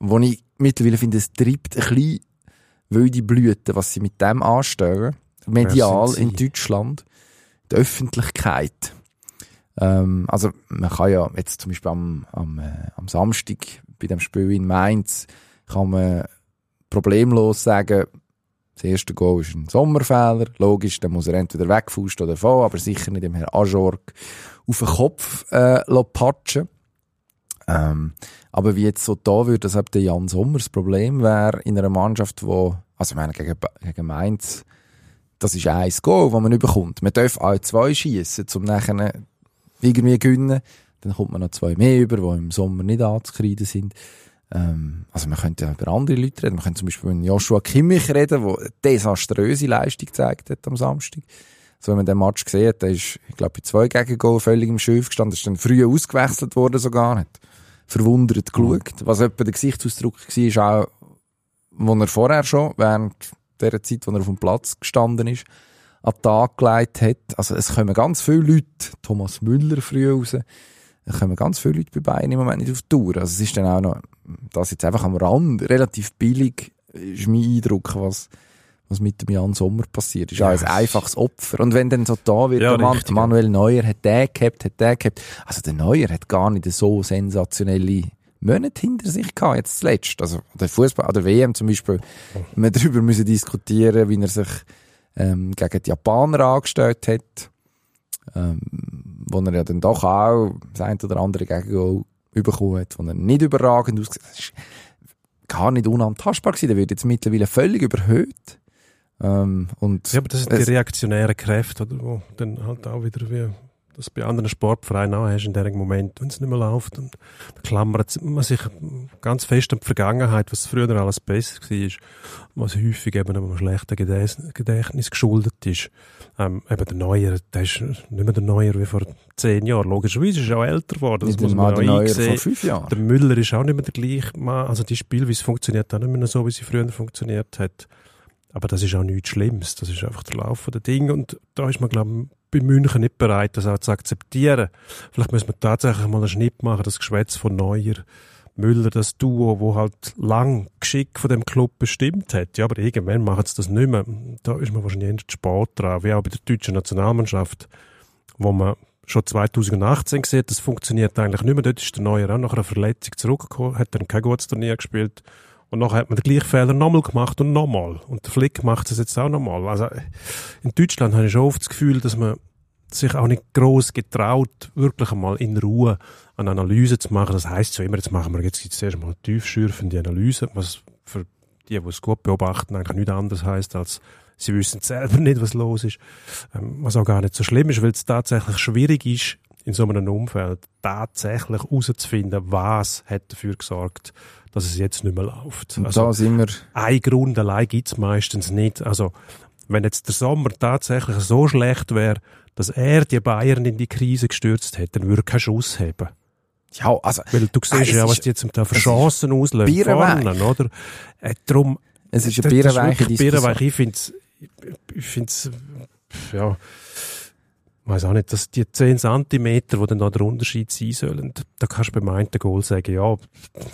wo ich mittlerweile finde, es treibt ein bisschen wilde Blüten, was sie mit dem anstellen. Medial in Deutschland. Die Öffentlichkeit. Ähm, also, man kann ja jetzt zum Beispiel am, am, äh, am Samstag bei dem Spiel in Mainz kann man problemlos sagen, das erste Goal ist ein Sommerfehler. Logisch, dann muss er entweder wegfusten oder vor, aber sicher nicht dem Herrn Ajorg auf den Kopf äh, patschen. Ähm, aber wie jetzt so da würde, dass eben der Jan Sommer das Problem wäre in einer Mannschaft, wo, also ich meine, gegen, gegen Mainz, das ist ein Goal, das man nicht bekommt. Man darf auch zwei schiessen, um nachher irgendwie gewinnen. Dann kommt man noch zwei mehr über, die im Sommer nicht anzukreiden sind. Ähm, also man könnte ja über andere Leute reden. Man könnte zum Beispiel über Joshua Kimmich reden, der eine desaströse Leistung gezeigt hat am Samstag. So, wenn man den Match gesehen hat, der ist, ich glaube, bei zwei Gegengol völlig im Schiff gestanden, ist dann früh ausgewechselt worden sogar nicht. Verwundert geschaut. Was etwa der Gesichtsausdruck war, ist auch, wo er vorher schon, während der Zeit, wo er auf dem Platz gestanden ist, an den Tag gelegt hat. Also es kommen ganz viele Leute, Thomas Müller früh raus, es kommen ganz viele Leute bei Bayern im Moment nicht auf die Tour. Also es ist dann auch noch, das jetzt einfach am Rand, relativ billig, ist mein Eindruck, was, was mit dem Jan Sommer passiert. Ist Ja, ein einfaches Opfer. Und wenn dann so da wird, Ja, der richtig, ja. Manuel Neuer hat der gehabt, hat der gehabt. Also der Neuer hat gar nicht so sensationelle Monate hinter sich gehabt, jetzt zuletzt. Also der Fußball, an der WM zum Beispiel, wir darüber müssen diskutieren, wie er sich ähm, gegen die Japaner angestellt hat, ähm, wo er ja dann doch auch das ein oder andere Gegengol bekommen hat, wo er nicht überragend ausgesehen hat. Das ist gar nicht unantastbar gewesen. Der wird jetzt mittlerweile völlig überhöht. Ähm, und Ja, aber das sind die reaktionären Kräfte, oder, wo dann halt auch wieder wie das bei anderen Sportvereinen auch hast in diesem Moment, wenn es nicht mehr läuft. Und da klammert man sich ganz fest an die Vergangenheit, was früher alles besser war, was häufig eben einem schlechten Gedächtnis, geschuldet ist. Ähm, eben der Neuer, der ist nicht mehr der Neuer wie vor zehn Jahren. Logischerweise ist er auch älter geworden. Das muss man der auch einsehen. vor fünf Jahren. Der Müller ist auch nicht mehr der gleiche Mann. Also die Spielweise funktioniert auch nicht mehr so, wie sie früher funktioniert hat. Aber das ist auch nichts Schlimmes. Das ist einfach der Lauf der Dinge. Und da ist man, glaube ich, bei München nicht bereit, das auch zu akzeptieren. Vielleicht müssen wir tatsächlich mal einen Schnitt machen, das Geschwätz von Neuer, Müller, das Duo, wo halt lang Geschick von dem Club bestimmt hat. Ja, aber irgendwann machen sie das nicht mehr. Da ist man wahrscheinlich zu spät dran. Wie auch bei der deutschen Nationalmannschaft, wo man schon 2018 gesehen hat, das funktioniert eigentlich nicht mehr. Dort ist der Neuer auch nach einer Verletzung zurückgekommen, hat dann kein gutes Turnier gespielt. Und nachher hat man den gleichen Fehler nochmal gemacht und nochmal. Und der Flick macht es jetzt auch nochmal. Also in Deutschland habe ich schon oft das Gefühl, dass man sich auch nicht groß getraut, wirklich einmal in Ruhe eine Analyse zu machen. Das heißt so immer, jetzt machen wir jetzt zuerst mal eine tiefschürfende Analyse, was für die, die es gut beobachten, eigentlich nichts anderes heißt als sie wissen selber nicht, was los ist. Ähm, was auch gar nicht so schlimm ist, weil es tatsächlich schwierig ist, in so einem Umfeld tatsächlich herauszufinden, was hat dafür gesorgt, dass es jetzt nicht mehr läuft. Und Also, da sind wir, ein Grund allein gibt's meistens nicht. Also, wenn jetzt der Sommer tatsächlich so schlecht wäre, dass er die Bayern in die Krise gestürzt hätte, dann würde er keinen Schuss haben. ja, also, Weil du siehst es ja, was die jetzt da für es Chancen auslösen vorne, oder? Äh, darum, es ist eine birrenweiche wirklich Diskussion. birrenweich. Ich ich find's, ja, weiß auch nicht, dass die 10 Zentimeter, wo dann da der Unterschied sein sollen, da kannst du beim einen Goal sagen, ja,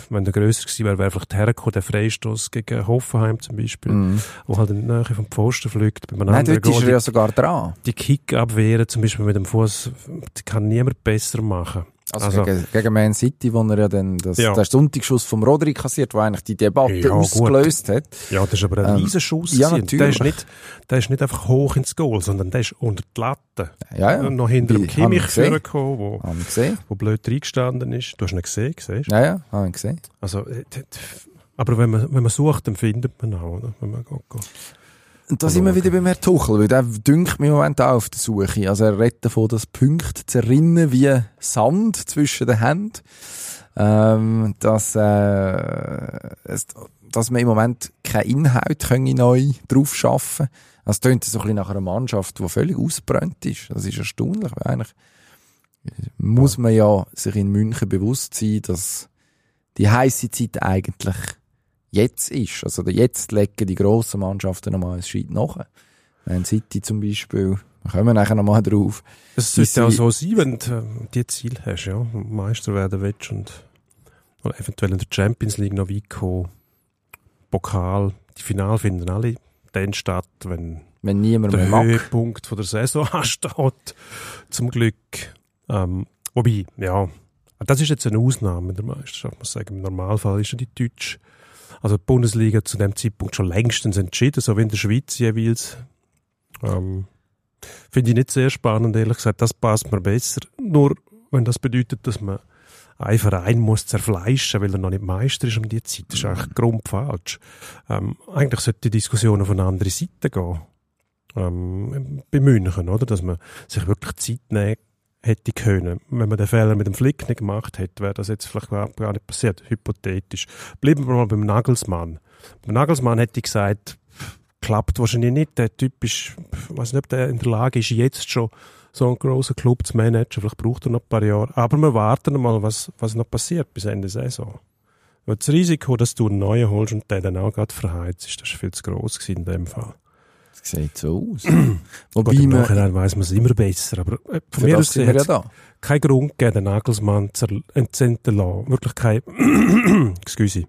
wenn der grösser gewesen wäre, wäre vielleicht hergekommen, der Freistoß gegen Hoffenheim zum Beispiel, Mhm. wo halt in die Nähe vom Pfosten fliegt. Bei einem Nein, dort ist Goal, er ja sogar dran. die, die Kick-Abwehren zum Beispiel mit dem Fuß, die kann niemand besser machen. Also, Also- gegen, gegen Man City, wo er ja dann das, Ja. den Sonntagsschuss vom Rodri kassiert, wo eigentlich die Debatte Ja, gut. ausgelöst hat. Ja, das ist aber ein Ähm, Riesenschuss. ja, gewesen. Der natürlich. ist, nicht, der ist nicht einfach hoch ins Goal, sondern der ist unter die Latte. Ja, ja. noch hinter dem Kimmich vorgekommen, wo, wo blöd reingestanden ist. Du hast ihn gesehen, siehst? Ja, ja, haben wir gesehen. Also, äh, aber wenn man, wenn man sucht, dann findet man auch, oder? Wenn man geht, geht. Da sind wir wieder beim Herrn Tuchel, weil der dünkt mich im Moment auch auf der Suche. Also er redet davon, dass Punkte zerrinnen wie Sand zwischen den Händen. Ähm, dass, äh, es, dass man im Moment keinen Inhalt können neu drauf schaffen Das tönt so ein bisschen nach einer Mannschaft, die völlig ausbrennt ist. Das ist erstaunlich, weil eigentlich muss man ja sich in München bewusst sein, dass die heiße Zeit eigentlich jetzt ist. Also jetzt legen die grossen Mannschaften nochmal einen Schritt nach. Man City zum Beispiel, da kommen wir nachher nochmal drauf. Es sollte auch so sein, wenn du äh, die Ziel hast, ja. Meister werden willst und oder eventuell in der Champions League noch weit kommen. Pokal, die Finale finden alle dann statt, wenn Wenn niemand der mag. Höhepunkt von der Saison ansteht. Zum Glück. Ähm, wobei, ja, das ist jetzt eine Ausnahme in der Meisterschaft, muss ich sagen. Im Normalfall ist ja die Deutsche, also die Bundesliga zu dem Zeitpunkt schon längstens entschieden, so wie in der Schweiz jeweils. Ähm, Finde ich nicht sehr spannend, ehrlich gesagt. Das passt mir besser. Nur, wenn das bedeutet, dass man einen Verein muss zerfleischen, weil er noch nicht Meister ist um die Zeit. Das ist eigentlich grundfalsch. Ähm, eigentlich sollte die Diskussion auf eine andere Seite gehen. Ähm, bei München, oder? Dass man sich wirklich Zeit nehmen hätte können. Wenn man den Fehler mit dem Flick nicht gemacht hätte, wäre das jetzt vielleicht gar, nicht passiert, hypothetisch. Bleiben wir mal beim Nagelsmann. Beim Nagelsmann hätte ich gesagt, klappt wahrscheinlich nicht. Der Typ ist, ich weiß nicht, ob der in der Lage ist, jetzt schon so einen grossen Club zu managen. Vielleicht braucht er noch ein paar Jahre. Aber wir warten mal, was, was noch passiert bis Ende Saison. Weil das Risiko, dass du einen neuen holst und der dann auch gerade verheizt, ist, das ist viel zu gross in dem Fall. Das sieht so aus. Wobei Gut, im man, weiss man es immer besser. Aber äh, von für mir aus wir gesehen ja da. keinen Grund gegeben, den Nagelsmann zu entzenden lassen. Wirklich kein, excuse,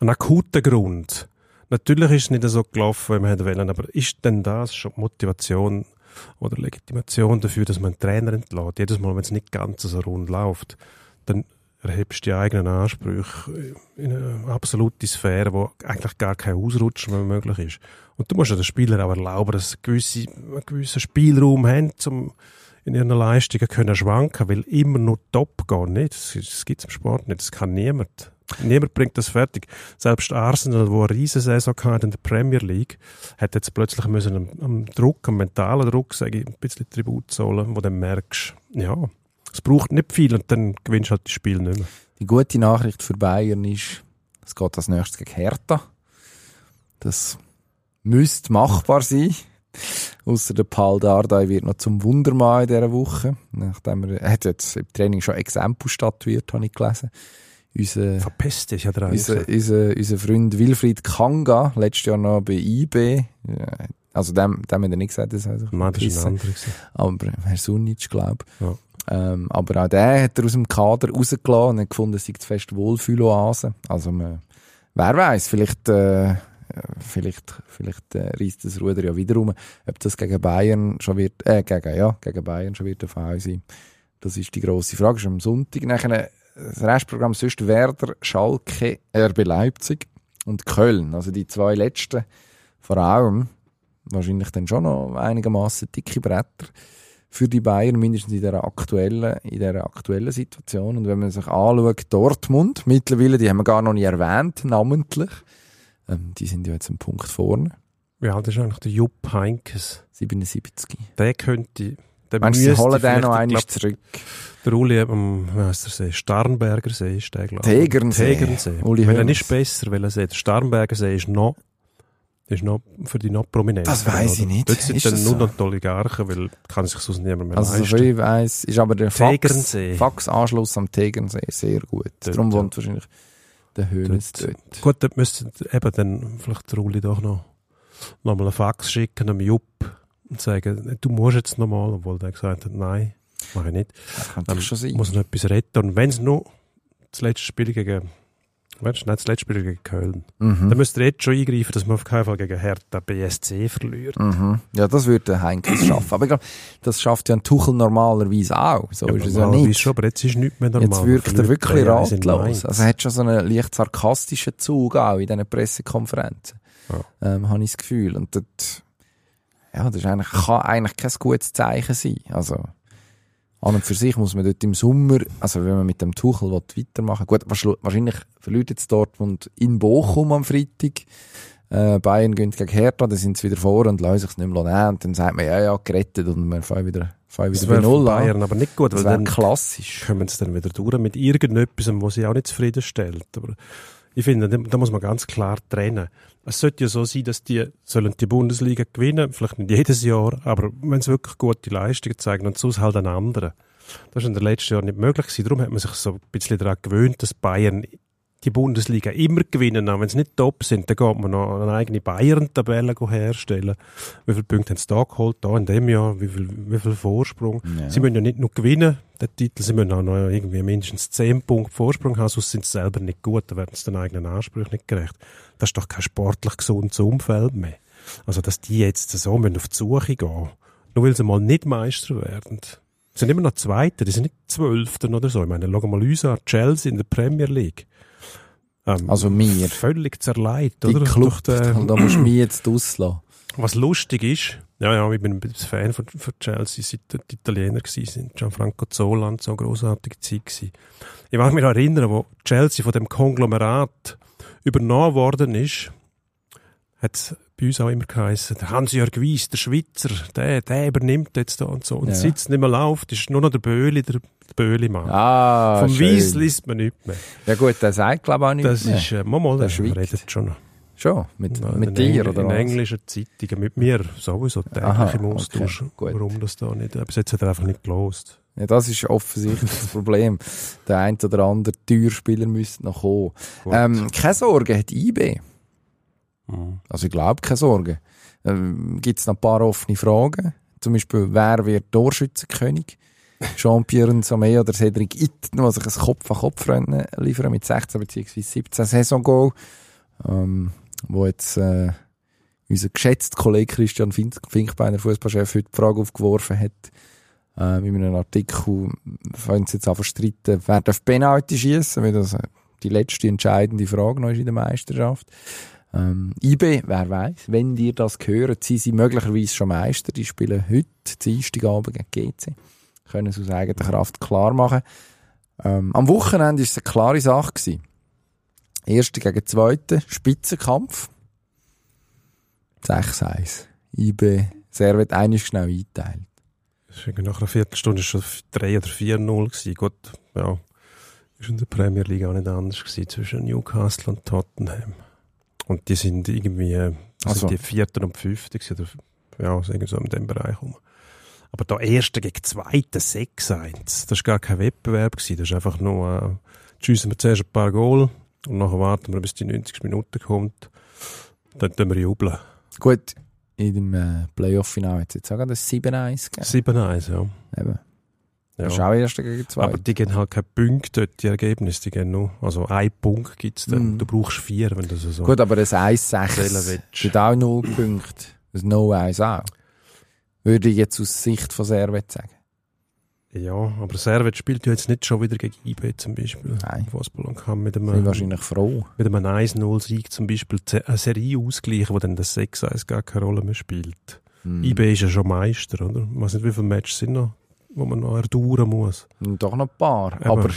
ein akuter Grund. Natürlich ist es nicht so gelaufen, wie man hätte wollen, aber ist denn das schon Motivation oder Legitimation dafür, dass man einen Trainer entlässt? Jedes Mal, wenn es nicht ganz so rund läuft, dann erhebst die eigenen Ansprüche in eine absolute Sphäre, wo eigentlich gar kein Ausrutschen mehr möglich ist. Und du musst ja den Spielern auch erlauben, dass sie gewisse, einen gewissen Spielraum haben, um in ihren Leistungen können schwanken, weil immer nur top gehen nicht. Das, das gibt es im Sport nicht. Das kann niemand. Niemand bringt das fertig. Selbst Arsenal, wo eine riesen Saison hatte in der Premier League, hat jetzt plötzlich müssen am, Druck, am mentalen Druck, sage ich, ein bisschen Tribut zollen, wo du merkst, ja, es braucht nicht viel und dann gewinnst du halt die Spiele nicht mehr. Die gute Nachricht für Bayern ist, es geht als nächstes gegen Hertha. Das müsste machbar sein. Ausser der Paul Dardai wird noch zum Wundermann in dieser Woche. Nachdem er, er hat jetzt im Training schon Exempel statuiert, habe ich gelesen. Unser, Verpest ist ja der unser, unser, unser Freund Wilfried Kanga, letztes Jahr noch bei IB. Also dem, dem hat er nicht gesagt, das heißt Nein, das ist ein anderer. aber Herr Sunic, glaube Ja. Ähm, aber auch der hat er aus dem Kader rausgelassen und hat gefunden, es sei zu fest Wohlfühloase. Also man, wer weiß, vielleicht, äh, vielleicht, vielleicht äh, reißt das Ruder ja wieder rum. Ob das gegen Bayern schon wird, äh, gegen, ja, gegen Bayern schon wird der Fall sein. Das ist die grosse Frage. Ist am Sonntag nachher das Restprogramm sonst Werder, Schalke, RB Leipzig und Köln. Also die zwei letzten vor allem wahrscheinlich dann schon noch einigermaßen dicke Bretter für die Bayern, mindestens in der aktuellen, in der aktuellen Situation. Und wenn man sich anschaut, Dortmund, mittlerweile, die haben wir gar noch nicht erwähnt, namentlich, ähm, die sind ja jetzt einen Punkt vorne, Wie alt ist eigentlich der Jupp Heinkes? 77. Der könnte, der Meinst du, sie holen den noch einmal zurück? Der Uli am, See? Starnberger See ist der, glaube ich. Tegernsee. Tegernsee. Uli Welcher ist besser, welcher See? Der Starnberger See ist noch, ist noch für die noch prominenter. Das weiss ich nicht. Dort sind Ist dann das nur so? noch die Oligarchen, weil kann sich sonst niemand mehr Also, leisten. soviel ich weiss, ist aber der Fax. Faxanschluss am Tegernsee sehr gut. Dort, Darum ja. wohnt wahrscheinlich der Hönes Dort. dort. Gut, dort müsste eben dann vielleicht der Uli doch noch, noch mal einen Fax schicken am Jupp und sagen, du musst jetzt noch mal, obwohl der gesagt hat, nein, mache ich nicht. Das kann natürlich schon sein. muss noch etwas retten. Und wenn es nur das letzte Spiel gegen, weißt du, nicht das letzte Spiel gegen Köln, Mhm. dann müsst ihr jetzt schon eingreifen, dass man auf keinen Fall gegen Hertha BSC verliert. Mhm. Ja, das würde Heinkes schaffen. Aber ich glaube, das schafft ja ein Tuchel normalerweise auch. So ist es ja nicht. Schon, aber jetzt ist nichts mehr normal. Jetzt wirkt er wirklich 3-1 in ratlos. Also er hat schon so einen leicht sarkastischen Zug auch in diesen Pressekonferenzen. Ähm, habe ich das Gefühl. Und dort, ja, das ist eigentlich, kann eigentlich kein gutes Zeichen sein. Also, an und für sich muss man dort im Sommer, also wenn man mit dem Tuchel will, weitermachen gut, wahrscheinlich- verliert jetzt Dortmund in Bochum am Freitag. Äh, Bayern gehen gegen Hertha, dann sind sie wieder vor und lassen sich nicht mehr nehmen. Und dann sagt man, ja, ja, gerettet und wir fahren wieder, Das wieder bei Null für an. Bayern aber nicht gut, Das weil dann klassisch. kommen sie dann wieder durch mit irgendetwas, wo sie auch nicht zufriedenstellt. Aber ich finde, da- muss man ganz klar trennen. Es sollte ja so sein, dass die sollen die Bundesliga gewinnen, vielleicht nicht jedes Jahr, aber wenn sie wirklich gute Leistungen zeigen und sonst halt einen anderen. Das ist in den letzten Jahren nicht möglich. Darum hat man sich so ein bisschen daran gewöhnt, dass Bayern die Bundesliga immer gewinnen. Wenn sie nicht top sind, dann geht man noch eine eigene Bayern-Tabelle herstellen. Wie viele Punkte haben sie da geholt, da in dem Jahr? Wie viel, wie viel Vorsprung? Ja. Sie müssen ja nicht nur gewinnen, den Titel, sie müssen auch noch irgendwie mindestens 10 Punkte Vorsprung haben, sonst sind sie selber nicht gut, dann werden sie den eigenen Ansprüchen nicht gerecht. Das ist doch kein sportlich gesundes Umfeld mehr. Also, dass die jetzt so müssen auf die Suche gehen, nur weil sie mal nicht Meister werden. Sie sind immer noch Zweite, die sind nicht Zwölften oder so. Ich meine, schau mal uns an, Chelsea in der Premier League. Ähm, Also mir. Völlig zerleidet, Die oder? Club, Durch den- da musst du mich jetzt auslassen. was lustig ist, ja, ja, ich bin ein bisschen Fan von, von Chelsea, seit die Italiener sind. Gianfranco Zola und so eine grossartige Zeit gewesen. Ich mag mich noch erinnern, wo Chelsea von dem Konglomerat übernommen worden ist, hat es bei uns auch immer geheißen, der Hans-Jörg Weiss, der Schweizer, der, der übernimmt jetzt da und so. Und Ja. seit es nicht mehr läuft, ist nur noch der Böhli, der, der Böhli-Mann. Ah, Vom schön. Weiss liest man nicht mehr. Ja gut, der sagt glaube ich auch nicht Das mehr. ist, äh, mal, mal, Der der redet schon. Schon, mit, Ja, mit dir oder In was? englischen Zeitungen, mit mir sowieso täglich Aha, im Austausch. okay, warum das da nicht? Aber bis jetzt hat er einfach nicht gelost. Ja, das ist offensichtlich das Problem. Der ein oder andere Türspieler müsste noch kommen. Gut. Ähm, keine Sorge, hat IB. Mhm. Also ich glaube, keine Sorge. Ähm, Gibt es noch ein paar offene Fragen? Zum Beispiel, wer wird Torschützenkönig? Jean-Pierre Sommet oder Cedric Itten, die sich ein Kopf-an-Kopf-Rennen liefern mit 16 bzw. 17 Saison-Goal. Ähm, wo jetzt äh, unser geschätzter Kollege Christian Fink Finkbeiner, Fußballchef, heute die Frage aufgeworfen hat, äh, in einem Artikel, fangen sie jetzt zu streiten, wer darf Penalty schießen, weil das äh, die letzte entscheidende Frage noch ist in der Meisterschaft. Ähm, IB, wer weiß, wenn ihr das sind sie möglicherweise schon Meister. Die spielen heute, Dienstagabend gegen GC. Können sie aus eigener Kraft klar machen. Ähm, am Wochenende war es eine klare Sache. Gewesen. Erste gegen Zweite, Spitzenkampf. 6-1. IB, Servet, einer ist schnell eingeteilt. Nach einer Viertelstunde schon 3 oder 4-0 gewesen. Gut, ja. Ist in der Premier League auch nicht anders gewesen zwischen Newcastle und Tottenham. Und die sind irgendwie, Also. sind die Vierten und Fünften oder, ja, irgendwie so in dem Bereich rum. Aber da Erste gegen Zweite 6-1, das war gar kein Wettbewerb gewesen. Das ist einfach nur, äh, schiessen wir zuerst ein paar Goal und nachher warten wir, bis die 90 Minuten kommt. Dann tun wir jubeln. Gut, in dem äh, Playoff-Finale hat es jetzt auch ein 7-1 gegeben. 7-1, ja. Eben. Ja. Ist auch Erste gegen Zweite. Aber die geben halt keine Punkte dort, die Ergebnisse, die geben nur, also ein Punkt gibt's dann. Mhm. Du brauchst vier, wenn du so so Gut, aber ein zählen 1-6 willst. hat auch 0 Punkte. Ein No-1 auch. Würde ich jetzt aus Sicht von Servet sagen. Ja, aber Servet spielt ja jetzt nicht schon wieder gegen IB zum Beispiel. Nein. Fußball und kann mit Sind einem, wahrscheinlich froh. mit einem 1-0-Sieg zum Beispiel eine Serie ausgleichen, wo dann das 6-1 gar keine Rolle mehr spielt. Hm. IB ist ja schon Meister, oder? Ich weiß nicht, wie viele Matches sind noch, wo man noch erdauern muss. Doch noch ein paar. Eben. Aber, Das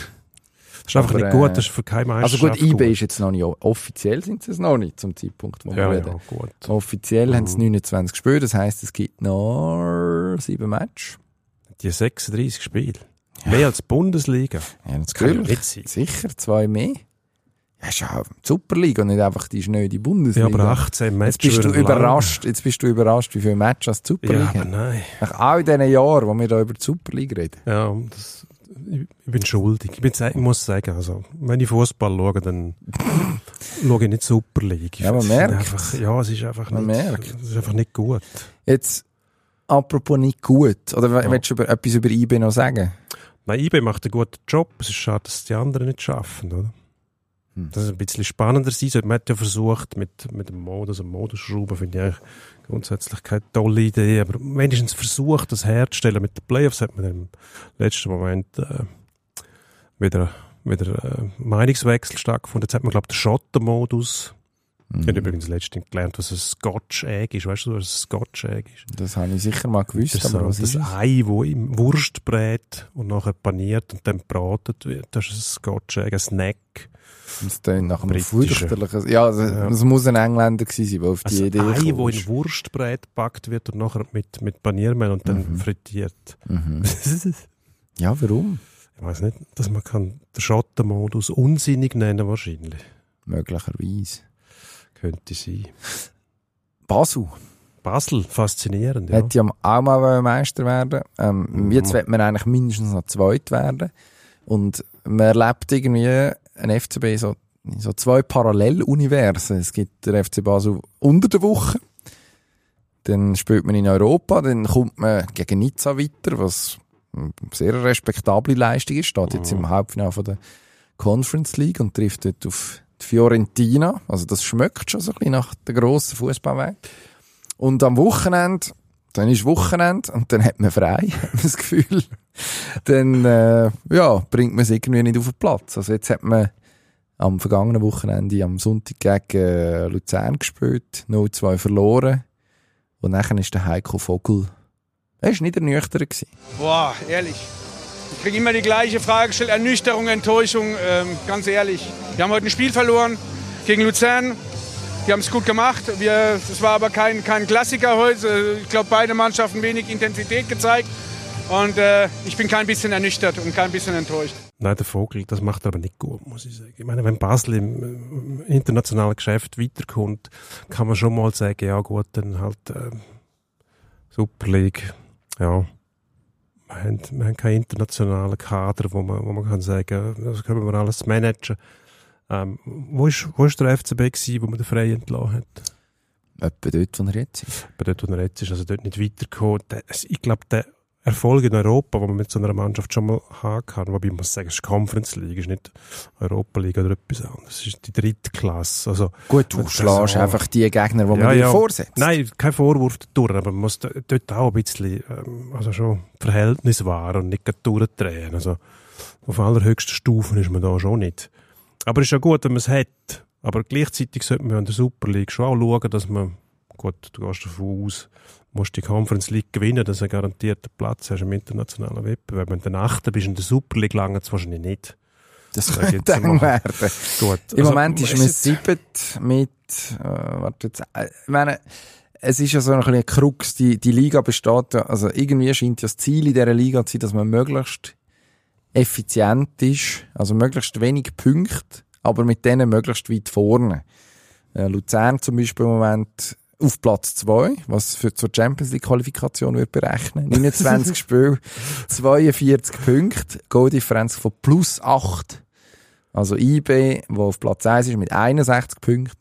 ist einfach Aber, nicht äh, gut, das ist für keine also Meisterschaft gut, IB ist jetzt noch nicht, offiziell sind sie es noch nicht, zum Zeitpunkt, wo wir Ja, reden. ja, gut. Offiziell haben sie Mhm. 29 gespielt, das heisst, es gibt noch sieben Matches. Die 36 Spiele. Mehr als die Bundesliga. Ja, kann ja natürlich. nicht sein. Sicher, zwei mehr. Ja, ist ja Superliga und nicht einfach die schnöde Bundesliga. Ja, aber 18 Jetzt Matches. bist du würden lang- überrascht, jetzt bist du überrascht, wie viele Matches die Ja, Superliga aber hat. nein. Nach all diesen Jahren, wo wir da über die Superliga reden. Ja, das, ich, bin schuldig. Ich, bin, ich muss sagen, also, wenn ich Fußball schaue, dann schaue ich nicht Super League. Ja, man merkt. Einfach, ja, es ist einfach Man nicht, merkt. es ist einfach nicht gut. Jetzt, apropos nicht gut, oder Ja. willst du über, etwas über IB noch sagen? Nein, eBay macht einen guten Job. Es ist schade, dass die anderen nicht schaffen, oder? Hm. Das ist ein bisschen spannender sein. Man hat ja versucht, mit, mit dem Modus und Modusschrauben, finde ich eigentlich grundsätzlich keine tolle Idee, aber wenigstens versucht, das herzustellen. Mit den Playoffs hat man im letzten Moment äh, wieder, wieder äh, Meinungswechsel stattgefunden. Jetzt hat man, glaube ich, den Schottenmodus. Ich habe übrigens letztens gelernt, was ein Scotch Egg ist. Weißt du, was ein Scotch Egg ist? Das habe ich sicher mal gewusst, Das aber was das ist? Ei, das im Wurst brät und nachher paniert und dann bratet wird. Das ist ein Scotch Egg, ein Snack. Das klingt nach einem fürchterlichen... Ja, das, Ja. das muss ein Engländer gewesen sein, der auf die Also Idee ein Ei, das in. Wurstbrät gepackt wird und nachher mit, mit Paniermehl und dann Mhm. frittiert. Mhm. ich Ja, warum? weiß nicht, dass man kann den Schottenmodus unsinnig nennen wahrscheinlich. Möglicherweise. Könnte sein. Basel Basel, faszinierend, ja. hätte ja auch mal Meister werden ähm, Mhm. Jetzt wird man eigentlich mindestens noch zweit werden. Und man erlebt irgendwie ein FCB so, so zwei Paralleluniversen. Es gibt der FC Basel unter der Woche. Dann spielt man in Europa, dann kommt man gegen Nizza weiter, was eine sehr respektable Leistung ist. Steht jetzt Mhm. im Halbfinale von der Conference League und trifft dort auf die Fiorentina. Also das schmeckt schon so ein bisschen nach der grossen Fußballwelt. Und am Wochenende, dann ist Wochenende und dann hat man frei, das Gefühl. Dann, äh, ja, bringt man es irgendwie nicht auf den Platz. Also jetzt hat man am vergangenen Wochenende, am Sonntag gegen äh, Luzern gespielt, 0-2 verloren. Und nachher ist der Heiko Vogel, er war nicht ernüchtert. gewesen. Boah, ehrlich. Ich kriege immer die gleiche Frage gestellt. Ernüchterung, Enttäuschung, ähm, ganz ehrlich. Wir haben heute ein Spiel verloren gegen Luzern. Die haben es gut gemacht. Es war aber kein, kein Klassiker heute. Ich glaube, beide Mannschaften wenig Intensität gezeigt. Und äh, ich bin kein bisschen ernüchtert und kein bisschen enttäuscht. Nein, der Vogel, das macht er aber nicht gut, muss ich sagen. Ich meine, wenn Basel im, im internationalen Geschäft weiterkommt, kann man schon mal sagen, ja gut, dann halt äh, Super League, ja. Wir haben, wir haben keinen internationalen Kader, wo man, wo man kann sagen, das können wir alles managen. Ähm, wo ist, wo ist der FCB gewesen, wo man den frei entlassen hat? Etwa dort, wo er jetzt ist. Bei dort, wo er jetzt ist, also dort nicht weitergekommen. Ich glaube, der Erfolg in Europa, den man mit so einer Mannschaft schon mal haben kann, wobei man muss sagen, es ist Conference League, es ist nicht Europa League oder etwas anderes. Es ist die dritte Klasse. Also, Gut, du schlägst auch. einfach die Gegner, die man Ja, dir ja. vorsetzt. nein, kein Vorwurf durch, aber man muss dort auch ein bisschen, ähm, also schon Verhältnis wahren und nicht durchdrehen. Also, auf allerhöchsten Stufen ist man da schon nicht. Aber es ist ja gut, wenn man es hat. Aber gleichzeitig sollte man in der Super League schon auch schauen, dass man, gut, du gehst davon aus, musst die Conference League gewinnen, dass du einen garantierten Platz hast im internationalen Wettbewerb. Wenn du der Achte bist in der Super League, lange es wahrscheinlich nicht. Das Sag könnte eng werden. Gut. Im also, Moment ist man siebet mit, äh, warte jetzt, äh, ich meine, es ist ja so ein bisschen ein Krux, die, die Liga besteht ja, also irgendwie scheint ja das Ziel in dieser Liga zu sein, dass man möglichst effizient ist, also möglichst wenig Punkte, aber mit denen möglichst weit vorne. Äh, Luzern zum Beispiel im Moment auf Platz zwei, was für zur Champions League Qualifikation wird berechnen. 29 Spiele, 42 Punkte, Goaldifferenz von plus 8. Also IB, wo auf Platz 1 ist mit 61 Punkten,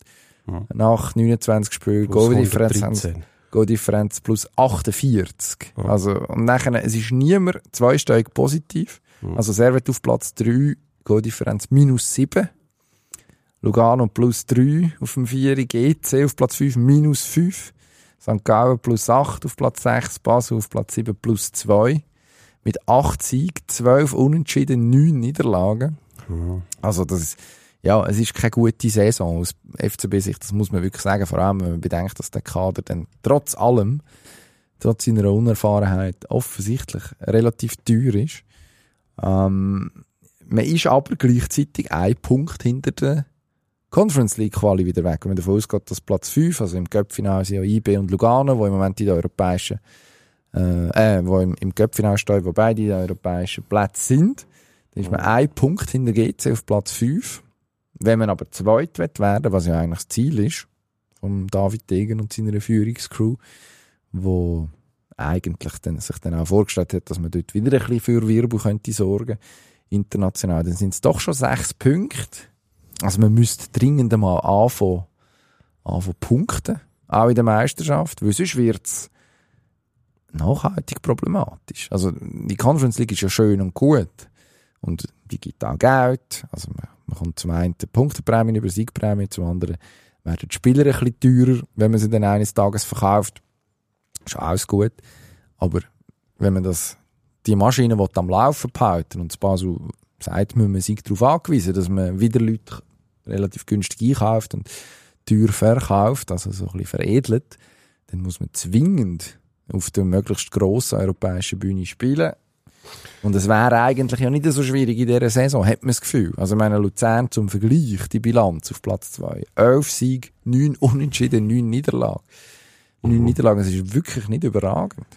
Mhm. nach 29 Spielen Goaldifferenz, 113. Goaldifferenz plus 48. Ja. Also, und nachher, es ist niemand zweisteuig positiv. Mhm. Also Servet auf Platz 3, Goaldifferenz minus 7. Lugano plus 3 auf dem 4, GC auf Platz 5 minus 5. St. Gallen plus 8 auf Platz 6, Basel auf Platz 7 plus 2. Mit 8 Siegen, 12 Unentschieden, 9 Niederlagen. Mhm. Also das ist, ja, es ist keine gute Saison aus FCB-Sicht, das muss man wirklich sagen, vor allem wenn man bedenkt, dass der Kader dann trotz allem, trotz seiner Unerfahrenheit offensichtlich relativ teuer ist. Ähm, man ist aber gleichzeitig ein Punkt hinter der Conference League Quali wieder weg. Wenn man davon ausgeht, dass Platz 5, also im Cup-Finale sind ja IB und Lugano, wo im Moment in der europäischen äh, äh, wo im, im Cup-Final stehen, wo beide in den europäischen Plätzen sind. Dann ist man ein Punkt hinter GC auf Platz 5. Wenn man aber zweit wird werden, was ja eigentlich das Ziel ist, vom David Degen und seiner Führungscrew, wo eigentlich dann, sich dann auch vorgestellt hat, dass man dort wieder ein bisschen für Wirbel könnte sorgen, international, dann sind es doch schon sechs Punkte. Also man müsste dringend einmal anfangen, anfangen punkten, auch in der Meisterschaft, weil sonst wird's nachhaltig problematisch. Also die Conference League ist ja schön und gut und die gibt auch Geld, also man, man kommt zum einen Punkteprämien über Siegprämien, zum anderen werden die Spieler ein bisschen teurer, wenn man sie dann eines Tages verkauft. Ist alles gut. Aber wenn man das, die Maschine am Laufen behalten und das Basel sagt, müssen wir sich darauf angewiesen, dass man wieder Leute relativ günstig einkauft und teuer verkauft, also so ein bisschen veredelt, dann muss man zwingend auf der möglichst grossen europäischen Bühne spielen. Und es wäre eigentlich ja nicht so schwierig in dieser Saison, hat man das Gefühl. Also ich meine, Luzern zum Vergleich, die Bilanz auf Platz 2. Elf Sieg, neun Unentschieden, neun Niederlagen. Neun Niederlagen, das ist wirklich nicht überragend.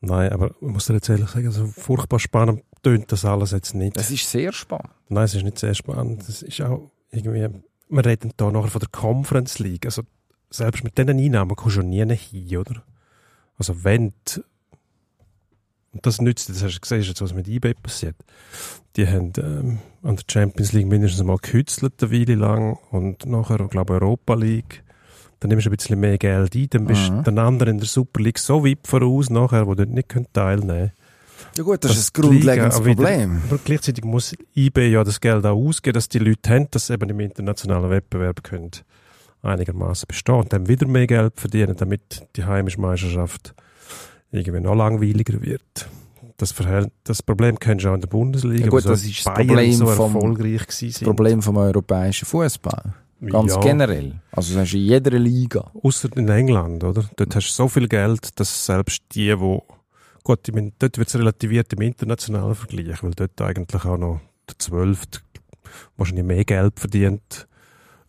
Nein, aber ich muss dir jetzt ehrlich sagen, so furchtbar spannend tönt das alles jetzt nicht. Das ist sehr spannend. Nein, es ist nicht sehr spannend. Es ist auch irgendwie, wir reden da nachher von der Conference League. Also selbst mit diesen Einnahmen kommst du nie hin, oder? Also wenn du und das nützt, das hast du gesehen, jetzt, was mit eBay passiert. Die haben ähm, an der Champions League mindestens mal gehützelt eine Weile lang und nachher, glaube ich, Europa League. Dann nimmst du ein bisschen mehr Geld ein, dann bist Mhm. du den anderen in der Super League so weit voraus nachher, wo du nicht teilnehmen können. Ja gut, das, Das ist ein grundlegendes die Liga auch wieder- Problem. Aber gleichzeitig muss eBay ja das Geld auch ausgeben, dass die Leute haben, dass sie eben im internationalen Wettbewerb können einigermaßen bestehen und dann wieder mehr Geld verdienen, damit die heimische Meisterschaft irgendwie noch langweiliger wird. Das, das Problem kennst du auch in der Bundesliga, Ja gut, das ist das Problem so vom- Das. Problem vom europäischen Fußball. Ganz ja, generell. Also das hast du in jeder Liga. Ausser in England, oder? Dort hast du so viel Geld, dass selbst die, wo gut, ich meine, dort wird es relativiert im internationalen Vergleich, weil dort eigentlich auch noch der Zwölfte wahrscheinlich mehr Geld verdient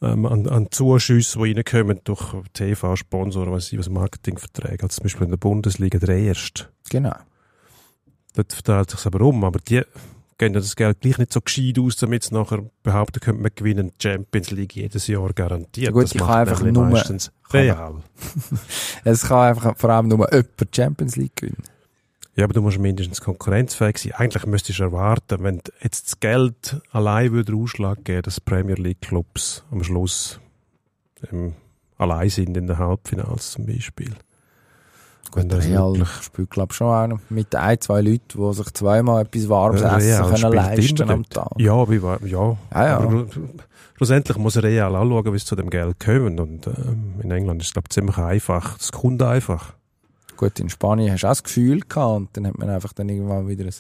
ähm, an, an Zuschüssen, die reinkommen durch TV-Sponsoren, was ich was Marketingverträge, als zum Beispiel in der Bundesliga der Erste. Genau. Dort verteilt sich aber um, aber die geben das Geld gleich nicht so gescheit aus, damit sie nachher behaupten können, wir gewinnen die Champions League jedes Jahr garantiert. Gut, das ich kann einfach nur- meistens Real. Es kann einfach vor allem nur jemand die Champions League gewinnen. Ja, aber du musst mindestens konkurrenzfähig sein. Eigentlich müsstest du erwarten, wenn jetzt das Geld allein würde Ausschlag geben, dass Premier League Clubs am Schluss ähm, allein sind in den Halbfinals zum Beispiel. Gut, der Real spielt glaube schon auch mit ein, zwei Leuten, die sich zweimal etwas warmes Ja, Essen Real können leisten am. Tag. Ja, wie war, ja. Ja, ja. Aber schlussendlich muss Real auch schauen, wie es zu dem Geld kommen. Und ähm, in England ist es, glaube ich, ziemlich einfach. Es kommt einfach. Gut, in Spanien hast du auch das Gefühl gehabt und dann hat man einfach dann irgendwann wieder ein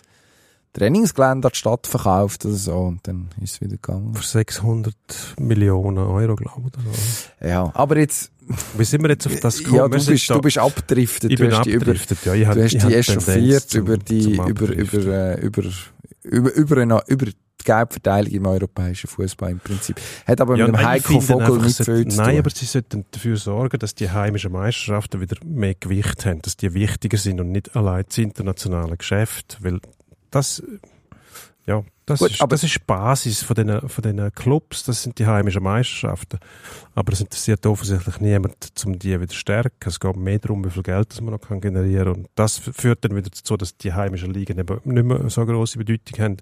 Trainingsgelände an die Stadt verkauft oder so und dann ist es wieder gegangen. Für 600 Millionen Euro, glaube ich. Oder so. Ja, aber jetzt, Wie sind wir jetzt auf das gekommen? ja, du bist, du bist abgedriftet. ich du bin hast die über, abgedriftet, ja. Ich hab- du hast ich die hab echauffiert über die, über, über, äh, über, über, über, eine, über die Geldverteilung im europäischen Fußball im Prinzip. Hat aber Ja, mit dem nein, Heiko Vogel nicht viel zu Nein, tun. aber sie sollten dafür sorgen, dass die heimischen Meisterschaften wieder mehr Gewicht haben, dass die wichtiger sind und nicht allein das internationale Geschäft, weil das, ja, das, Gut, ist, aber- das ist die Basis von den, von den Clubs, das sind die heimischen Meisterschaften. Aber es interessiert offensichtlich niemand, um die wieder zu stärken. Es geht mehr darum, wie viel Geld das man noch kann generieren kann. Und das führt dann wieder dazu, dass die heimischen Ligen eben nicht mehr so große Bedeutung haben,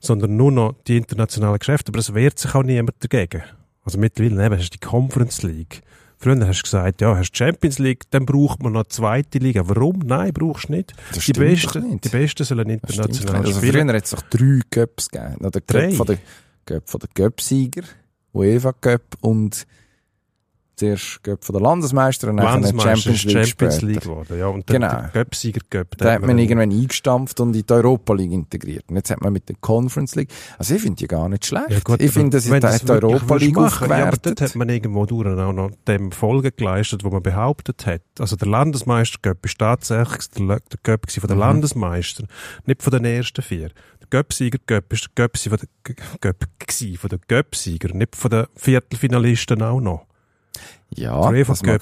sondern nur noch die internationalen Geschäfte. Aber es wehrt sich auch niemand dagegen. Also mittlerweile eben, hast du die Conference League. Früher hast du gesagt, ja, hast Champions League, dann braucht man noch zweite Liga. Warum? Nein, brauchst du nicht. Das Die Besten, nicht. die Besten sollen international. Also spielen. früher hat es doch drei Cups gegeben. Noch Der Drei? Cup von der, Cup von der Cup-Sieger, UEFA Cup und zuerst Cup von der Landesmeister und dann Landesmeister Champions ist League Champions. League geworden, ja. Und dann Genau. der Göpsieger Göp. Da hat man irgendwann eingestampft und in die Europa League integriert. Und jetzt hat man mit der Conference League, also ich finde die gar nicht schlecht. Ja, gut, ich finde, das das die Europa League machen, Ja, aber dort hat man irgendwo durch auch noch dem Folge geleistet, wo man behauptet hat. Also der Landesmeister Göpp ist tatsächlich der, der Göpp von den Mhm. Landesmeistern, nicht von den ersten vier. Der Göppsieger Göpp ist der Göpp von den G- Göpp von den Göppsieger, nicht von den Viertelfinalisten auch noch. Ja,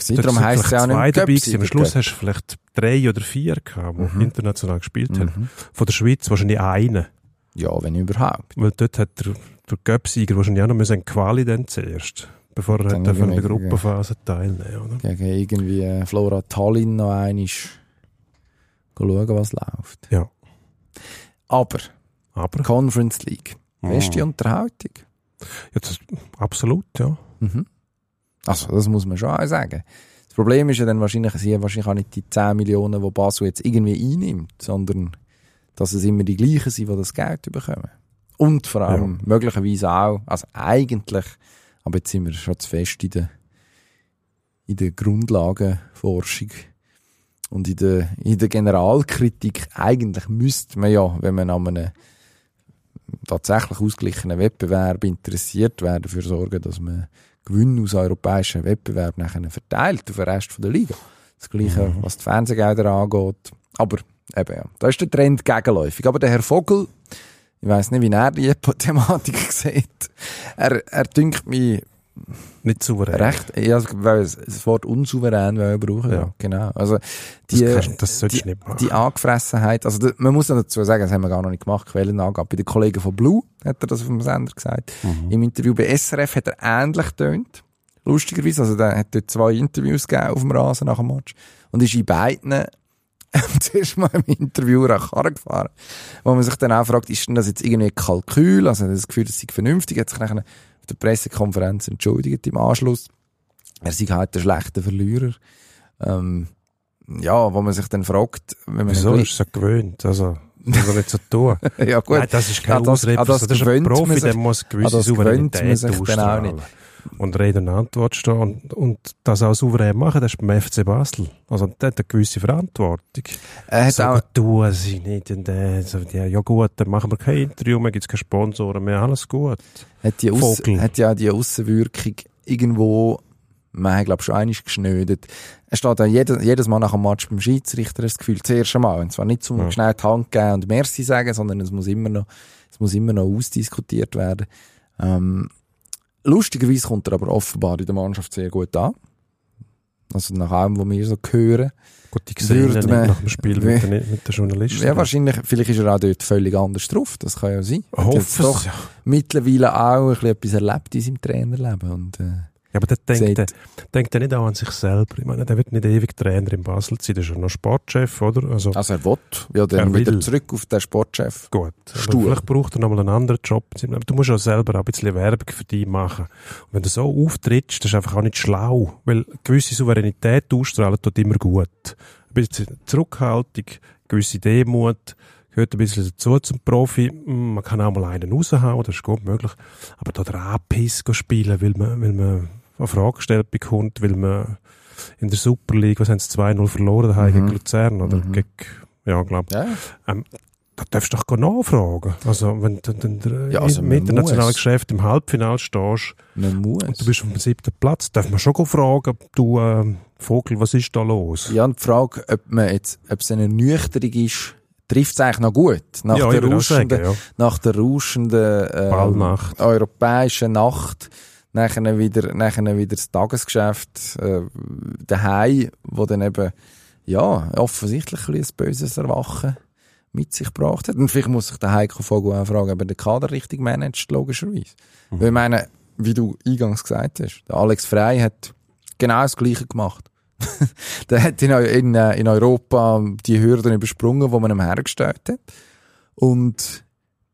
sein. dort Darum heisst es vielleicht ja auch nicht dabei gewesen. Am Schluss hast du vielleicht drei oder vier gehabt, die Mhm. international gespielt haben. Von der Schweiz wahrscheinlich einen. Ja, wenn überhaupt. Weil dort hat der, der Göpsieger wahrscheinlich auch noch müssen Quali dann zuerst. Bevor er Dann hat an der Gruppenphase teilnehmen oder? Gegen irgendwie äh, Flora Tallinn noch einmal schauen, was läuft. Ja. Aber Aber, Conference League, beste Unterhaltung. ja, das, absolut, ja. Mhm. Also, das muss man schon auch sagen. Das Problem ist ja dann wahrscheinlich, sie haben wahrscheinlich auch nicht die 10 Millionen, die Basel jetzt irgendwie einnimmt, sondern dass es immer die gleichen sind, die das Geld bekommen. Und vor allem möglicherweise auch, also eigentlich, aber jetzt sind wir schon zu fest in der, in der Grundlagenforschung und in der, in der Generalkritik. Eigentlich müsste man ja, wenn man an einem tatsächlich ausgeglichenen Wettbewerb interessiert wäre, dafür sorgen, dass man Gewinn aus europäischen Wettbewerb nachher verteilt auf den Rest der Liga. Das Gleiche, was die Fernsehgelder angeht. Aber eben, ja, da ist der Trend gegenläufig. Aber der Herr Vogel, ich weiß nicht, wie er die Thematik sieht. Er, er dünkt mich Nicht souverän. recht, ja, weil es- das Wort unsouverän wollen wir brauchen, ja. Genau. Also, die, das, kannst, das solltest die, nicht machen. die Angefressenheit, also man muss dazu sagen, das haben wir gar noch nicht gemacht, Quellenangabe. Bei den Kollegen von Blue hat er das auf dem Sender gesagt. Mhm. Im Interview bei SRF hat er ähnlich getönt. Lustigerweise, also der hat dort zwei Interviews gegeben auf dem Rasen nach dem Match. Und ist in beiden zuerst mal im Interview nach Karren gefahren. Wo man sich dann auch fragt, ist denn das jetzt irgendwie ein Kalkül? Also hat das Gefühl, das sei vernünftig? Er hat sich nachher der Pressekonferenz entschuldigt im Anschluss. Er sei halt der schlechte Verlierer. Ähm, ja, wo man sich dann fragt, wenn man Wieso? Ist so gewöhnt? Also, das soll nicht so tun. ja gut, Nein, das ist kein An das- Ausrede. an das das ist ein Profi, sich- der muss gewisse das Souveränität ausstrahlen. Und Rede und Antwort stehen und, und das auch souverän machen, das ist beim FC Basel. Also, der hat eine gewisse Verantwortung. er hat so auch, tun sie nicht. Und, äh, so, ja, ja gut, dann machen wir kein Interview mehr, gibt's keine Sponsoren mehr, alles gut. hat, die Auss, Vogel. hat ja die Aussenwirkung irgendwo, man hat glaube schon einig geschnödet. Er steht auch jedes, jedes Mal nach dem Match beim Schiedsrichter das Gefühl, das erste Mal. Und zwar nicht zum Ja. schnell die Hand geben und Merci sagen, sondern es muss immer noch, es muss immer noch ausdiskutiert werden. Ähm, lustigerweise kommt er aber offenbar in der Mannschaft sehr gut an. Also nach allem, was wir so hören. Gut, ich sehe ihn man- nach dem Spiel mit, den, mit den Journalisten. Ja, wahrscheinlich, vielleicht ist er auch dort völlig anders drauf. Das kann ja sein. Jetzt Hoffe doch es. Ja. mittlerweile auch ein bisschen etwas erlebt in seinem Trainerleben. Und, äh, Ja, aber der denkt, der, denkt er nicht auch an sich selber. Ich meine, der wird nicht ewig Trainer in Basel sein, der ist ja noch Sportchef, oder? Also, Also er will ja dann Er wieder will. zurück auf den Sportchef. gut. Stuhl. vielleicht braucht er nochmal einen anderen Job. Aber du musst auch selber auch ein bisschen Werbung für dich machen. Und wenn du so auftrittst, das ist einfach auch nicht schlau. Weil gewisse Souveränität ausstrahlen tut immer gut. Ein bisschen Zurückhaltung, gewisse Demut, gehört ein bisschen dazu zum Profi. Hm, Man kann auch mal einen raushauen, das ist gut möglich. Aber da der Anpiss spielen, weil man, weil man eine Frage gestellt bekommt, weil man in der Super League, was haben sie 2-0 verloren, daheim Mhm. gegen Luzern, oder Mhm. gegen, ja, glaub, Ja. da darfst du doch gar nachfragen. Also, wenn du dann Ja, also im internationalen. Geschäft im Halbfinale stehst und du bist auf dem siebten Platz, darf man schon fragen, du ähm, Vogel, was ist da los? ja, und die Frage, ob man jetzt, ob es eine Nüchterung ist, trifft es eigentlich noch gut. Nach ja, der auch sagen, rauschenden, ja. nach der rauschenden, ähm, Ballnacht. europäischen Nacht, nachher wieder, nachher wieder das Tagesgeschäft, äh, daheim, wo dann eben, ja, offensichtlich ein, bisschen ein böses Erwachen mit sich gebracht hat. Und vielleicht muss sich der Heiko Vogel auch fragen, ob er den Kader richtig managt, logischerweise. Weil ich meine, wie du eingangs gesagt hast, der Alex Frey hat genau das Gleiche gemacht. der hat in, in, äh, in Europa die Hürden übersprungen, die man ihm hergestellt hat. Und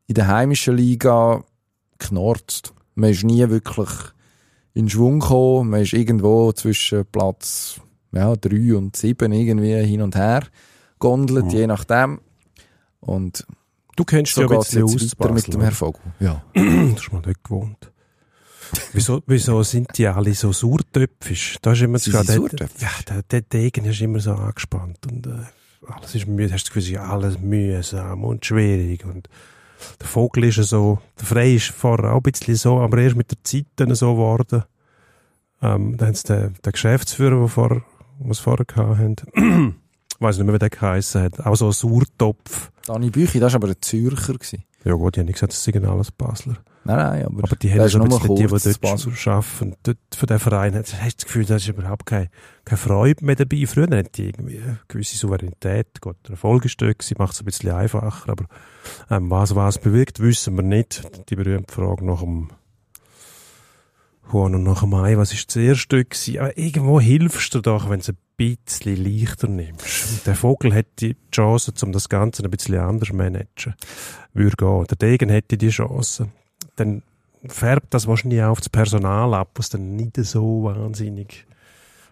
in der heimischen Liga knorzt. Man ist nie wirklich in Schwung gekommen. Man ist irgendwo zwischen Platz ja, drei und sieben irgendwie hin und her gondelt, je nachdem. Und Du kennst so ja ein jetzt aus, weiter mit dem Herr Vogel. Ja. Du hast mal dort gewohnt. wieso, wieso sind die alle so sauertöpfisch? Da ist immer so, der, ja, der, der Degen ist immer so angespannt und äh, alles ist müde. Hast du das Gefühl, ja, alles mühsam und schwierig und der Vogel ist so, der Frey ist vorher auch ein bisschen so, aber erst mit der Zeit dann so geworden. Ähm, dann haben sie den, den Geschäftsführer, der vorher, was vorher haben, ich weiss nicht mehr, wie der geheissen hat, auch so ein Sauertopf. Dani Büchi, das war aber ein Zürcher. Gewesen. Ja gut, ich habe nicht gesagt, das sind alles Basler. Nein, nein, aber, Aber die haben schon ein bisschen die, die dort arbeiten. Dort für den Verein hast du das Gefühl, da ist überhaupt keine, keine Freude mehr dabei. Früher hatten die irgendwie eine gewisse Souveränität. Gut, der Erfolg ist dort gewesen, macht es ein bisschen einfacher. Aber ähm, was was bewirkt, wissen wir nicht. Die berühmte Frage nach dem Huhn und nach dem Ei, was ist das erste gewesen? Aber irgendwo hilfst du doch, wenn es ein bisschen leichter nimmst. Und der Vogel hätte die Chance, um das Ganze ein bisschen anders managen. Würde gehen. Der Degen hätte die Chance. Dann färbt das wahrscheinlich auch auf das Personal ab, was dann nicht so wahnsinnig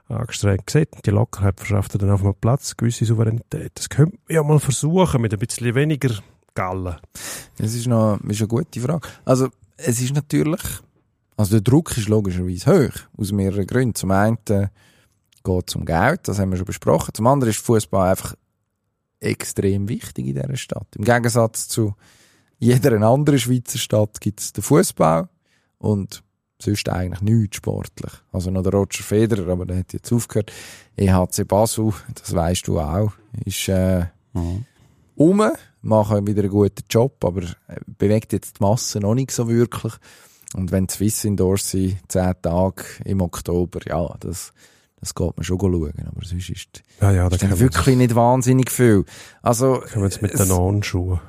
angestrengt sieht. Die Lockerheit verschafft dann auf einem Platz gewisse Souveränität. Das könnte man ja mal versuchen mit ein bisschen weniger Gallen. Das ist noch ist eine gute Frage. Also, es ist natürlich, also der Druck ist logischerweise hoch, aus mehreren Gründen. Zum einen geht es um Geld, das haben wir schon besprochen. Zum anderen ist Fußball einfach extrem wichtig in dieser Stadt. Im Gegensatz zu jeder anderen Schweizer Stadt gibt es den Fußball und sonst eigentlich nichts sportlich. Also noch der Roger Federer, aber der hat jetzt aufgehört. EHC Basel, das weißt du auch, ist äh, um, machen wieder einen guten Job, aber äh, bewegt jetzt die Masse noch nicht so wirklich. Und wenn Swiss Indoors sind, zehn Tage im Oktober, ja, das, das geht man schon schauen. Aber sonst ist, Ja, ja, da ist wirklich nicht wahnsinnig viel. Also, können wir jetzt mit es- den Anschuhen.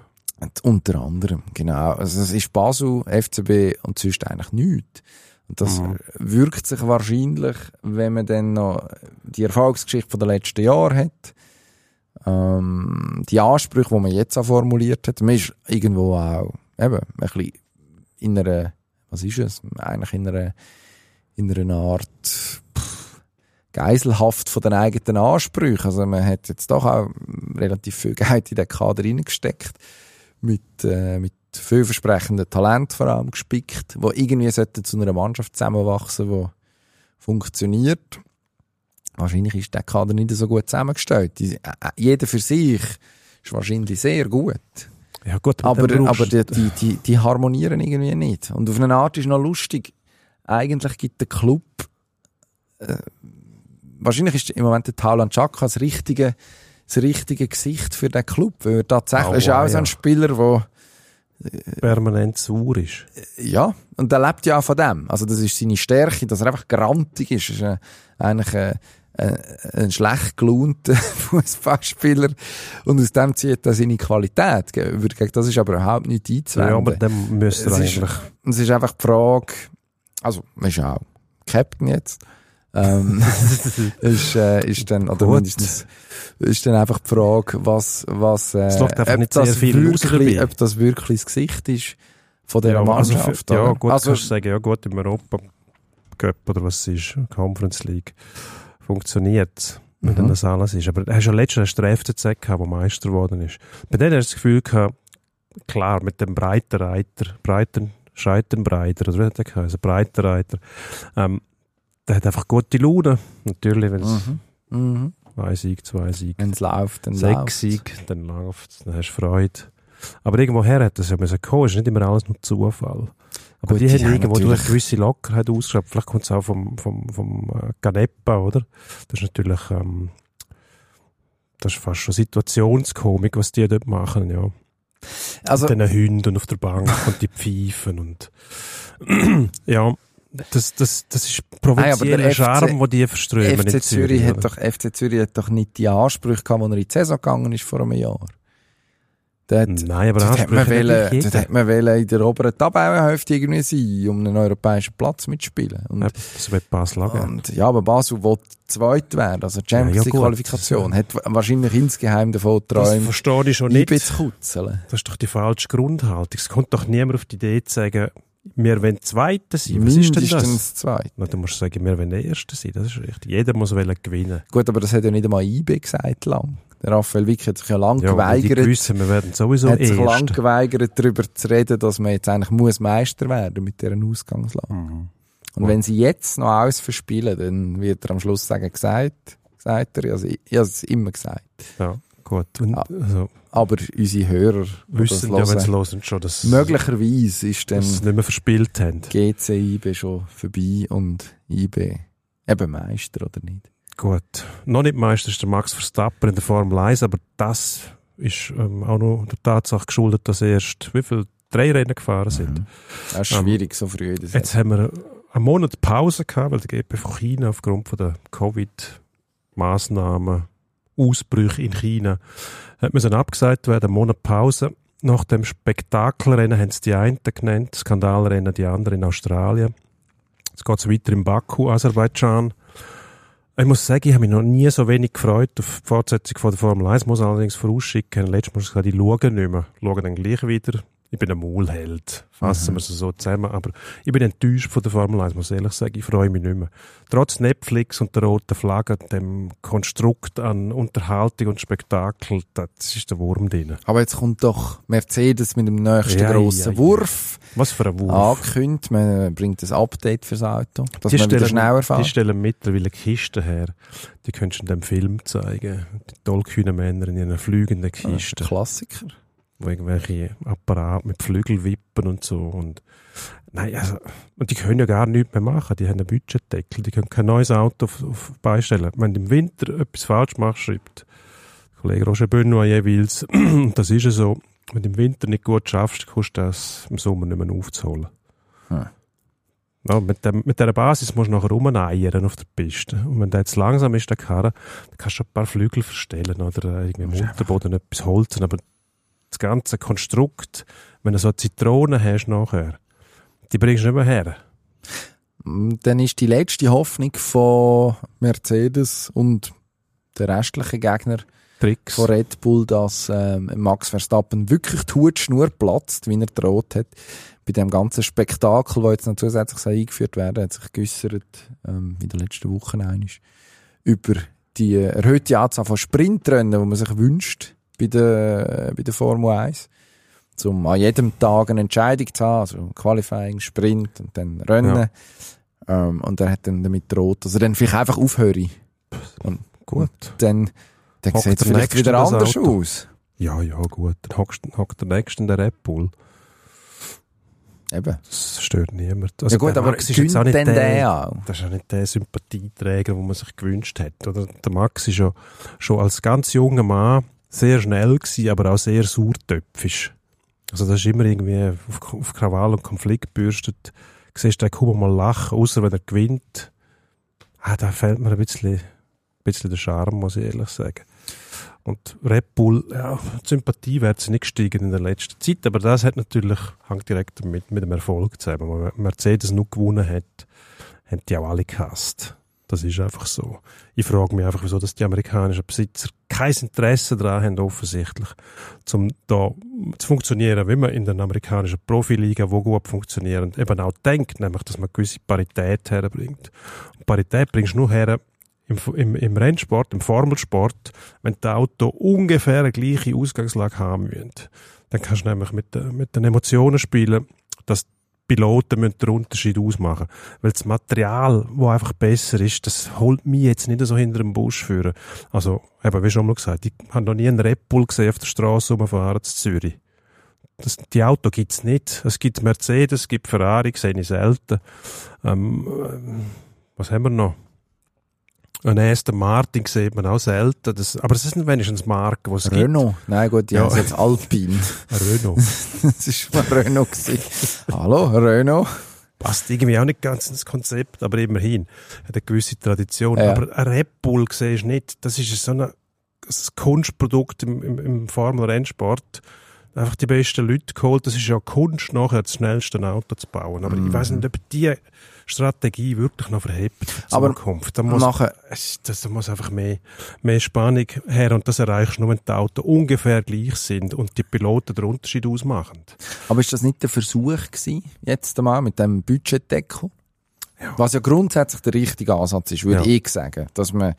unter anderem, genau. Also es ist Basel, FCB und sonst eigentlich nichts. Und das Mhm. wirkt sich wahrscheinlich, wenn man dann noch die Erfolgsgeschichte von den letzten Jahren hat, ähm, die Ansprüche, die man jetzt auch formuliert hat, man ist irgendwo auch eben ein bisschen in einer, was ist es, eigentlich in einer, in einer Art pff, Geiselhaft von den eigenen Ansprüchen. Also man hat jetzt doch auch relativ viel Geld in den Kader reingesteckt mit, äh, mit vielversprechenden Talent vor allem gespickt, wo irgendwie sollte zu einer Mannschaft zusammenwachsen, die funktioniert. Wahrscheinlich ist der Kader nicht so gut zusammengestellt. Äh, äh, jeder für sich ist wahrscheinlich sehr gut. Ja gut, Aber, aber die, die, die, die harmonieren irgendwie nicht. Und auf eine Art ist noch lustig. Eigentlich gibt der Club, äh, wahrscheinlich ist im Moment der Taulan Chaka das richtige, das richtige Gesicht für den Club. Weil er tatsächlich Oh, ist auch wow, so ein ja. Spieler, der permanent sauer ist. Ja, und er lebt ja auch von dem. Also das ist seine Stärke, dass er einfach grantig ist. Er ist äh, eigentlich äh, äh, ein schlecht gelaunter Fußballspieler und aus dem zieht er seine Qualität. Das ist aber überhaupt nicht Ja, einzuwenden. aber dann müsste er Es ist- eigentlich... Es ist einfach die Frage, also, man ist ja auch Captain jetzt. Ähm, ist, äh, ist dann, oder Gut. mindestens, ist dann einfach die Frage, was, was, äh, einfach ob, das wirklich, ob das wirklich das Gesicht ist von dieser also für- Mannschaft. ja, oder? gut, also, kannst du sagen, ja gut, im Europa Cup oder was es ist, Conference League, funktioniert wenn Mhm. das alles ist. Aber hast ja letztens den FCZ gehabt, der Meister geworden ist. Bei denen hast du das Gefühl gehabt, klar, mit dem breiten Reiter, breiten Scheitenbreiter, oder wie hat der geheißen? Breiter Reiter, ähm, der hat einfach gute Laune. Natürlich, wenn es mhm. Mhm. ein Sieg, zwei Sieg, Wenn es läuft, dann sechs läuft Sieg, dann läuft dann hast du Freude. Aber irgendwoher hat das ja müssen kommen, es ist nicht immer alles nur Zufall. Aber Gut, die, die haben irgendwo durch eine gewisse Lockerheit ausgeschöpft. Vielleicht kommt es auch vom, vom, vom äh, Ganepa, oder? Das ist natürlich, ähm, das ist fast schon Situationskomik, was die dort machen, ja. Also, Mit den Hunden auf der Bank und die Pfeifen und ja, das, das, das ist Nein, provozierender der FC Charme, den die verströmen FC Zürich, hat doch, FC Zürich hat doch nicht die Ansprüche gehabt, als er in die Saison gegangen ist vor einem Jahr. Der hat, Nein, aber dort hat man, wollen, dort hat man wollen in der oberen Tabellenhälfte irgendwie sein, um einen europäischen Platz mitzuspielen. Und, Ja, Das wird Basel auch und, ja, aber Basel will zweit werden, also die Champions Ja, ja, League gut. Qualifikation. Hat wahrscheinlich insgeheim davon Das geträumt, verstehe ich schon nicht. zu kutzeln. Das ist doch die falsche Grundhaltung. Es kommt doch niemand auf die Idee zu sagen, wir wollen Zweiter sein. Was ist denn das? Mindestens zwei. Na, du musst sagen, wir wollen Erster sein. Das ist richtig. Jeder muss wollen gewinnen. Gut, aber das hat ja nicht einmal IB gesagt lang. Der Raphael Wick hat sich ja lang Ja, weil die geweigert, gewissen, wir werden sowieso hat sich lang Erster. geweigert, darüber zu reden, dass man jetzt eigentlich muss Meister werden mit dieser Ausgangslage. Mhm. Und wenn sie jetzt noch alles verspielen, dann wird er am Schluss sagen, gesagt, sagt er, also ich, ich habe es immer gesagt. Ja, gut. Und, Ja. also, Aber unsere Hörer wissen ja, wenn sie hören, schon, dass, möglicherweise ist dass dann nicht mehr verspielt haben. GC IB schon vorbei und IB eben Meister oder nicht. Gut. Noch nicht Meister ist der Max Verstappen in der Formel 1, aber das ist ähm, auch noch der Tatsache geschuldet, dass erst wie viel drei Rennen gefahren sind. Mhm. Das ist schwierig, so früh Jetzt Saison. haben wir einen Monat Pause gehabt, weil der GP von China aufgrund von der Covid-Maßnahmen, Ausbrüche in China, hat müssen abgesagt werden, Monat Pause. Nach dem Spektakelrennen haben sie die einen genannt, Skandalrennen die anderen in Australien. Jetzt geht es weiter in Baku, Aserbaidschan. Ich muss sagen, ich habe mich noch nie so wenig gefreut auf die Fortsetzung von der Formel 1. Ich muss allerdings vorausschicken, letztes Mal gesagt, ich schaue nicht mehr. Ich schaue dann gleich wieder. Ich bin ein Maulheld. Fassen wir es so zusammen. Aber ich bin enttäuscht von der Formel 1, muss ich ehrlich sagen. Ich freue mich nicht mehr. Trotz Netflix und der roten Flagge, dem Konstrukt an Unterhaltung und Spektakel, das ist der Wurm drin. Aber jetzt kommt doch Mercedes mit dem nächsten Ja, grossen ja, ja. Wurf Was für ein Wurf. angekündigt. Man bringt ein Update fürs Auto, dass die man wieder stellen, schneller die fährt. stellen mittlerweile Kisten her. Die könntest du in dem Film zeigen. Die tollkühnen Männer in ihren fliegenden ein Kisten. Klassiker. Wo irgendwelche Apparate mit Flügel wippen und so. Und, nein, also, und die können ja gar nichts mehr machen. Die haben einen Budgetdeckel. Die können kein neues Auto auf, auf beistellen. Wenn du im Winter etwas falsch machst, schreibt Kollege Roger Benoit jeweils, das ist ja so, wenn du im Winter nicht gut schaffst, kannst du das im Sommer nicht mehr aufzuholen. Hm. Ja, mit, dem, mit dieser Basis musst du nachher rumeiern auf der Piste. Und wenn der jetzt langsam ist, der Karre, dann kannst du ein paar Flügel verstellen oder irgendwie im Unterboden etwas holzen. Aber das ganze Konstrukt, wenn du so Zitronen hast nachher, die bringst du nicht mehr her. Mm, Dann ist die letzte Hoffnung von Mercedes und der restlichen Gegner Tricks. von Red Bull, dass ähm, Max Verstappen wirklich die Hutschnur platzt, wie er droht hat. Bei dem ganzen Spektakel, das jetzt noch zusätzlich eingeführt werden hat sich geäussert, ähm, in den letzten Wochen einig, über die erhöhte Anzahl von Sprintrennen, die man sich wünscht bei der, bei der Formel 1. Um an jedem Tag eine Entscheidung zu haben, also Qualifying, Sprint und dann Rennen. Ähm, und er hat dann damit droht, dass er dann vielleicht einfach aufhöre. Und Gut. dann, dann Hockt sieht es vielleicht wieder anders Auto. aus. Ja, ja, gut. Dann hockst- hockt der Nächste in der Red Bull. Eben. Das stört niemand. Also ja gut, aber Max ist jetzt auch nicht der, der auch? das ist ja nicht der Sympathieträger, den man sich gewünscht hat. Oder? Der Max ist ja schon als ganz junger Mann sehr schnell gewesen, aber auch sehr sauertöpfisch. Also das ist immer irgendwie auf, auf Krawall und Konflikt bürstet. Du siehst den kaum mal lachen, außer wenn er gewinnt. Ah, da fehlt mir ein bisschen, ein bisschen der Charme, muss ich ehrlich sagen. Und Red Bull, ja, Sympathie wird sie nicht gestiegen in der letzten Zeit, aber das hat natürlich, hängt direkt mit, mit dem Erfolg zusammen. Wenn Mercedes nur gewonnen hat, haben die auch alle gehasst. Das ist einfach so. Ich frage mich einfach, wieso dass die amerikanischen Besitzer kein Interesse daran haben, offensichtlich, um da zu funktionieren, wie man in den amerikanischen Profiliga, wo gut funktionieren, eben auch denkt, nämlich, dass man gewisse Parität herbringt. Und Parität bringst du nur her, im, im, im Rennsport, im Formelsport, wenn die Auto ungefähr eine gleiche Ausgangslage haben müssen. Dann kannst du nämlich mit, den- mit den Emotionen spielen, dass Piloten müssen den Unterschied ausmachen. Weil das Material, wo einfach besser ist, das holt mich jetzt nicht so hinter dem Busch führen. Also, eben, wie schon mal gesagt, ich habe noch nie einen Red Bull gesehen auf der Straße rumfahren zu Zürich. Das, die Auto gibt's nicht. Es gibt Mercedes, es gibt Ferrari, sehe ich selten. Ähm, ähm, was haben wir noch? Ein Aston Martin sieht man auch selten. Das, aber es sind wenigstens Marken, die es gibt. Renault? Nein, gut, die Ja. haben jetzt Alpine. Renault. das war mal Renault. Gewesen. Hallo, Renault? Passt irgendwie auch nicht ganz ins Konzept, aber immerhin. Hat eine gewisse Tradition. Ja. Aber ein Red Bull siehst du nicht. Das ist so ein, Kunstprodukt im, im, im Formel-Rennsport. Einfach die besten Leute geholt. Das ist ja Kunst, nachher das schnellste Auto zu bauen. Aber ich weiß nicht, ob die Strategie wirklich noch verhebt für die Aber Zukunft. Da muss, nachher- es, das, da muss einfach mehr, mehr Spannung her. Und das erreichst du nur, wenn die Autos ungefähr gleich sind und die Piloten den Unterschied ausmachen. Aber ist das nicht der Versuch gewesen, jetzt einmal mit dem Budgetdeckel? Was ja grundsätzlich der richtige Ansatz ist, würde Ja. ich sagen. Dass man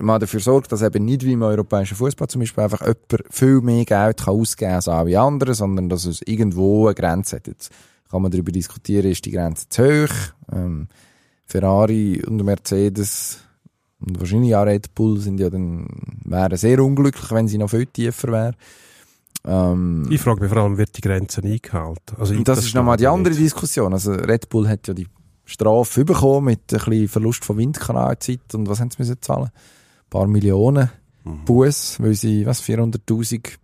mal dafür sorgt, dass eben nicht wie im europäischen Fußball zum Beispiel einfach jemand viel mehr Geld kann ausgeben kann als alle anderen, sondern dass es irgendwo eine Grenze hat. Jetzt kann man darüber diskutieren, ist die Grenze zu hoch? Ähm, Ferrari und Mercedes und wahrscheinlich auch Red Bull sind ja dann, wären sehr unglücklich, wenn sie noch viel tiefer wären. Ähm, Ich frage mich vor allem, wird die Grenze eingehalten? Also und das, ist nochmal die andere nicht. Diskussion. Also Red Bull hat ja die Strafe bekommen mit ein bisschen Verlust von Windkanalzeit und was haben sie müssen zahlen? Ein paar Millionen. Mhm. Buß, weil sie, was, 400.000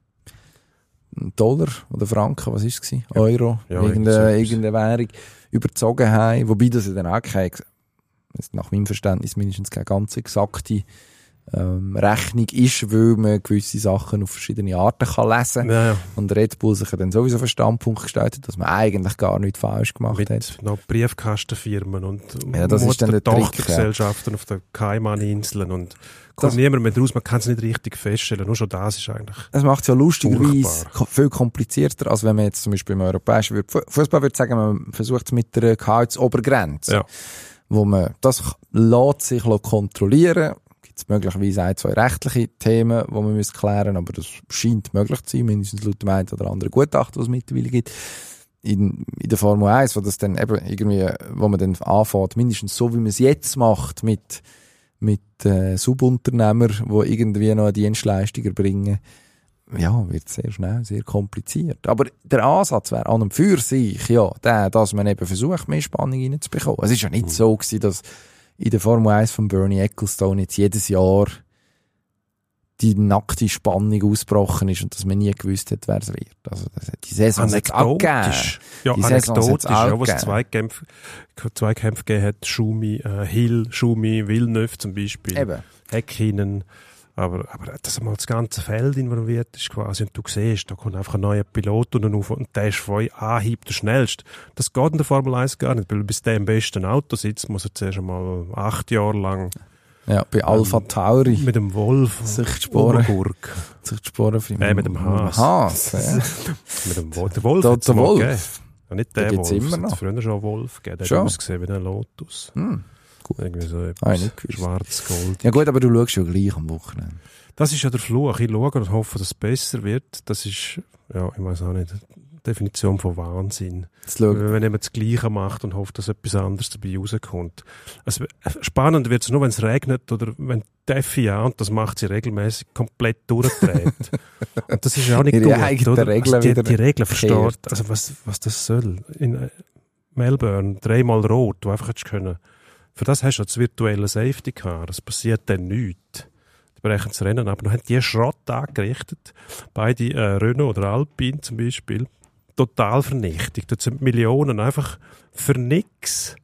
Dollar oder Franken, was ist es gewesen? Euro, Ja, irgendeine, irgendeine Währung überzogen haben. Wobei das ja dann auch keine, nach meinem Verständnis mindestens keine ganz exakte ähm, Rechnung ist, weil man gewisse Sachen auf verschiedene Arten kann lesen Ja, ja. Und Red Bull sich ja dann sowieso auf den Standpunkt gestellt hat, dass man eigentlich gar nichts falsch gemacht Mit hat. noch Briefkastenfirmen und Ja, das ist dann der Tochtergesellschaften auf den Kaimaninseln und Das- kommt niemand mehr draus, man kann es nicht richtig feststellen. Nur schon das ist eigentlich. Es macht es ja lustigerweise viel komplizierter, als wenn man jetzt zum Beispiel im europäischen Fußball würde sagen, man versucht es mit der Gehaltsobergrenze. Ja. Wo man, das lässt sich kontrollieren. Es möglicherweise ein, zwei rechtliche Themen, die man muss klären aber das scheint möglich zu sein, mindestens laut dem einen oder anderen Gutachten, was es mittlerweile gibt. In, in der Formel 1, wo das dann eben irgendwie, wo man dann anfängt, mindestens so, wie man es jetzt macht, mit mit äh, Subunternehmer, die irgendwie noch eine Dienstleistung erbringen, ja, wird sehr schnell, sehr kompliziert. Aber der Ansatz wäre an und für sich, ja, der, dass man eben versucht, mehr Spannung reinzubekommen. Es ist ja nicht so gewesen, dass in der Formel 1 von Bernie Ecclestone jetzt jedes Jahr die nackte Spannung ausgebrochen ist und dass man nie gewusst hat, wer es wird. Also, das, hat- die Saison. Anekdotisch. Ja, Die anekdotisch, ja, wo es gegeben. Zweikämpfe, Zweikämpfe gegeben hat. Schumi, äh, Hill, Schumi, Villeneuve zum Beispiel. Eben. Häkkinen. Aber, aber dass einmal das ganze Feld involviert ist quasi und du siehst, da kommt einfach ein neuer Pilot und, auf und der ist voll Anhieb der schnellste. Das geht in der Formel 1 gar nicht, weil bis der im besten Auto sitzt, muss er zuerst einmal acht Jahre lang Ja, bei Alpha Tauri mit dem Wolf sich die Sporen, sich die Sporen für Äh, mit dem Haas. Haas ja. Mit dem Wolf. Der Wolf Der, der Wolf. Ja, nicht der gibt's Wolf. immer es noch. früher schon Wolf gegeben. Der Schon? hat ausgesehen wie ein Lotus. Hm. Gut. Irgendwie so Ah, etwas. nicht gewusst. Schwarz-Gold. Ja gut, aber du schaust ja gleich am Wochenende. Das ist ja der Fluch. Ich schaue und hoffe, dass es besser wird. Das ist, ja, ich weiß auch nicht, die Definition von Wahnsinn. Wenn jemand das Gleiche macht und hofft, dass etwas anderes dabei rauskommt. Also, spannend wird es nur, wenn es regnet oder wenn die FIA, und das macht sie regelmäßig, komplett durchdreht. und das ist ja auch nicht gut, oder? Regeln also die, die Regeln versteht, also was, was das soll. In äh, Melbourne, dreimal rot, du einfach hättest können. Für das hast du das virtuelle Safety Car, es passiert dann nichts. Die brechen das Rennen ab. Dann haben die Schrott angerichtet. Beide äh, Renault oder Alpine zum Beispiel. Total vernichtet. Dort sind Millionen einfach für nix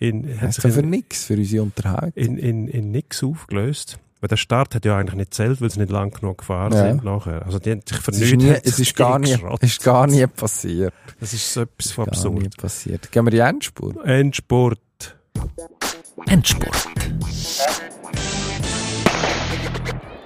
in, hat sich für in, nichts, für unsere Unterhaltung. in, in, in nix aufgelöst. Weil der Start hat ja eigentlich nicht zählt, weil sie nicht lang genug gefahren Ja. sind nachher. Also die haben sich nichts haben es ist, gar nie, ist gar nie passiert. Das ist so etwas von absurd. passiert. Gehen wir die Endspur? Endsport. Endspurt.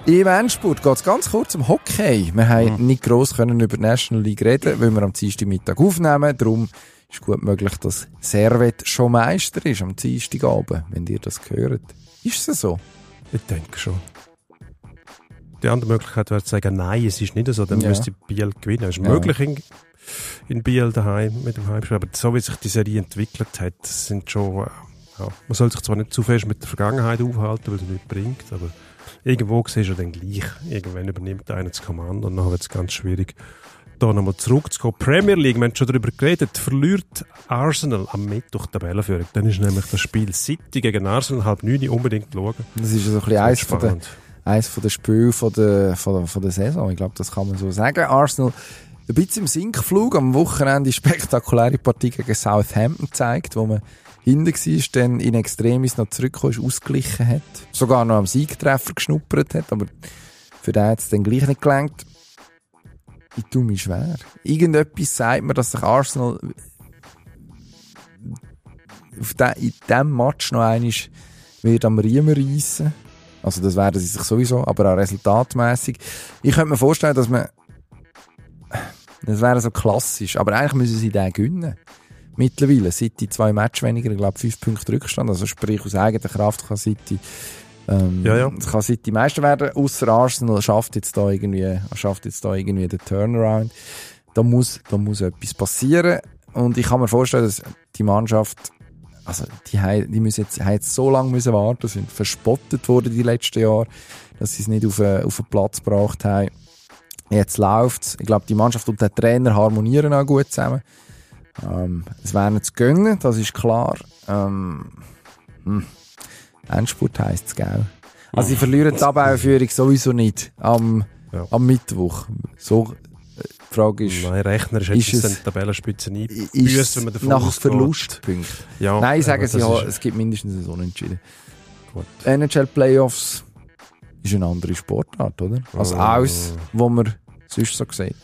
Im Endspurt geht es ganz kurz um Hockey. Wir haben nicht gross können über die National League reden, weil wir am Dienstagmittag aufnehmen. Darum ist gut möglich, dass Servet schon Meister ist am Dienstagabend, wenn ihr das hört. Ist es so? Ich denke schon. Die andere Möglichkeit wäre zu sagen, nein, es ist nicht so, dann Ja. müsste Biel gewinnen. Es ist Ja. möglich in, in Biel daheim mit dem Heimspiel, aber so wie sich die Serie entwickelt hat, sind schon, äh, ja, man soll sich zwar nicht zu fest mit der Vergangenheit aufhalten, weil es nichts bringt, aber irgendwo siehst du dann gleich, irgendwann übernimmt einer das Kommando und dann wird es ganz schwierig, da nochmal zurückzukommen. Premier League, wir haben schon darüber geredet, verliert Arsenal am Mittwoch die Tabellenführung. Dann ist nämlich das Spiel City gegen Arsenal halb neun unbedingt schauen. Das ist so ein bisschen eins von, den, von den Spielen von der, von, der, von der Saison. Ich glaube, das kann man so sagen. Arsenal ein bisschen im Sinkflug. Am Wochenende spektakuläre Partie gegen Southampton gezeigt, wo man hinten war, dann in Extremis noch zurückgekommen ausgeglichen hat. Sogar noch am Siegtreffer geschnuppert hat, aber für den hat es dann gleich nicht gelangt. Ich tue mich schwer. Irgendetwas sagt mir, dass sich Arsenal auf de, in diesem Match noch einmal wird am Riemen reissen. Also das werden sie sich sowieso, aber auch resultatmäßig. Ich könnte mir vorstellen, dass man das wäre so klassisch, aber eigentlich müssen sie den gewinnen. Mittlerweile, City zwei Match weniger, ich glaube fünf Punkte Rückstand, also sprich aus eigener Kraft kann City ähm, Ja, ja. kann City Meister werden, außer Arsenal schafft jetzt da irgendwie, schafft jetzt da irgendwie den Turnaround. Da muss, da muss etwas passieren und ich kann mir vorstellen, dass die Mannschaft also die, die müssen jetzt, haben jetzt so lange müssen warten, sind verspottet worden die letzten Jahre, dass sie es nicht auf, einen- auf den Platz gebracht haben. Jetzt läuft's. Ich glaube, die Mannschaft und der Trainer harmonieren auch gut zusammen. Ähm, es wäre zu gönnen, das ist klar. Ähm, hm. Endspurt heisst es, gell? Also sie verlieren die Tabellenführung sowieso nicht am, Ja. am Mittwoch. So, äh, die Frage ist, Nein, rechnerisch Ist hätte es die Tabellenspitze ist eingebüßt, es wenn man davon nach ausgeht. Verlustpunkten? Ja, Nein, sagen sie, ja, ist- es gibt mindestens ein Unentschieden. Gut. NHL Playoffs ist eine andere Sportart, oder? Als alles, wo man sonst so sieht.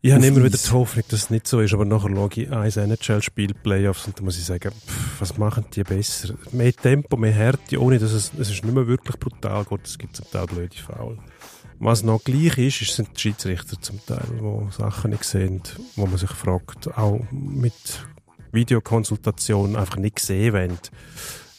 Ich habe immer wieder die Hoffnung, dass es nicht so ist, aber nachher schaue ich ein NHL-Spiel, Playoffs, und da muss ich sagen, pff, was machen die besser? Mehr Tempo, mehr Härte, ohne dass es, es ist nicht mehr wirklich brutal geht, es gibt zum Teil blöde Foul. Was noch gleich ist, ist sind die Schiedsrichter zum Teil, die Sachen nicht sehen, wo man sich fragt, auch mit Videokonsultation einfach nicht sehen wollen.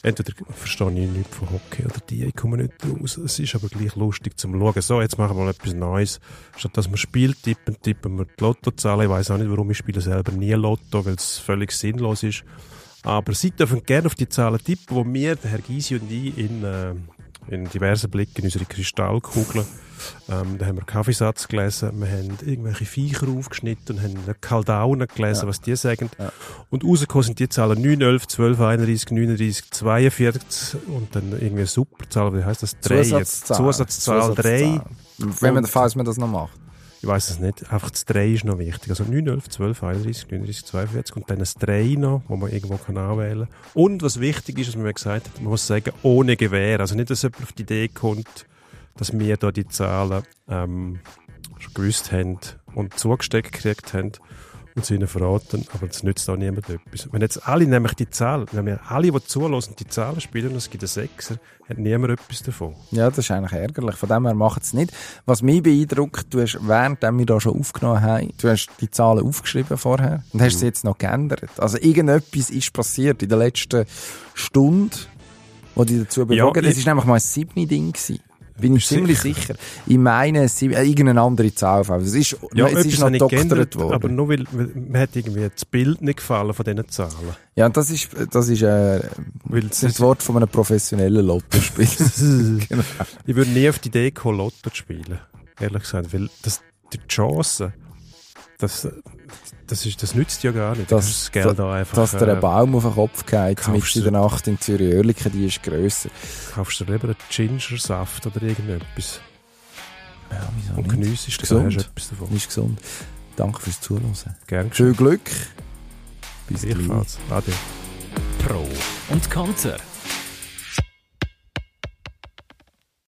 Entweder verstehe ich nichts von Hockey oder die, ich komme nicht raus. Es ist aber gleich lustig zum Schauen. So, jetzt machen wir mal etwas Neues. Statt dass wir Spiel tippen, tippen wir die Lottozahlen. Ich weiß auch nicht, warum ich spiele selber nie Lotto, weil es völlig sinnlos ist. Aber Sie dürfen gerne auf die Zahlen tippen, wo wir, der Herr Gysi und ich, in, äh, in diversen Blicken in unsere Kristallkugeln, ähm, da haben wir Kaffeesatz gelesen, wir haben irgendwelche Viecher aufgeschnitten und haben Kaldaunen gelesen, Ja. was die sagen. Ja. Und rausgekommen sind die Zahlen 9, 11, 12, 31, 39, 42 und dann irgendwie eine Superzahl, wie heißt das? Drei. Zusatzzahl. Zusatzzahl 3. Wenn man, falls man das noch macht. Ich weiß es nicht. Einfach das 3 ist noch wichtig. Also 9, 11, 12, 31, 39, 42 und dann das 3 noch, wo man irgendwo kann anwählen kann. Und was wichtig ist, was man gesagt hat, man muss sagen, ohne Gewähr. Also nicht, dass jemand auf die Idee kommt, dass wir da die Zahlen ähm, schon gewusst haben und zugesteckt gekriegt haben und ihnen verraten, aber das nützt auch niemand etwas. Wenn jetzt alle nämlich die Zahlen, wenn wir alle, die zulassen, die Zahlen spielen und es gibt einen Sechser, hat niemand etwas davon. Ja, das ist eigentlich ärgerlich. Von dem her macht es nicht. Was mich beeindruckt, du hast, während wir da schon aufgenommen haben, du hast die Zahlen aufgeschrieben vorher und hast sie jetzt noch geändert. Also irgendetwas ist passiert in der letzten Stunde, wo dich dazu bewogen ich- Es ist nämlich mal ein siebni Ding gewesen. Bin ich ziemlich sicher. Ich meine, es ist- irgendeine andere Zahl. Es ist, es etwas ist noch geändert, worden. Aber nur weil, weil mir hat irgendwie das Bild nicht gefallen von diesen Zahlen. ja, und das ist, das ist, äh, Weil das ist das Wort von einem professionellen Lottospieler. genau. Ich würde nie auf die Idee kommen, Lotto zu spielen. Ehrlich gesagt. Weil das, die Chance, das, das, ist, das nützt ja gar nicht. Das- Du hast das Geld da einfach. Dass dir äh, ein Baum auf den Kopf geht, kaufst mit in der Nacht in Zürich Oerlikon, die ist grösser. kaufst du dir lieber einen Gingersaft oder irgendetwas. Ja, wieso Und Ist du, dann hast du etwas davon. Ist gesund. Danke fürs Zuhören. Gern Viel Glück. Bis gleich. Gleichfalls. Ade. Pro und Konter.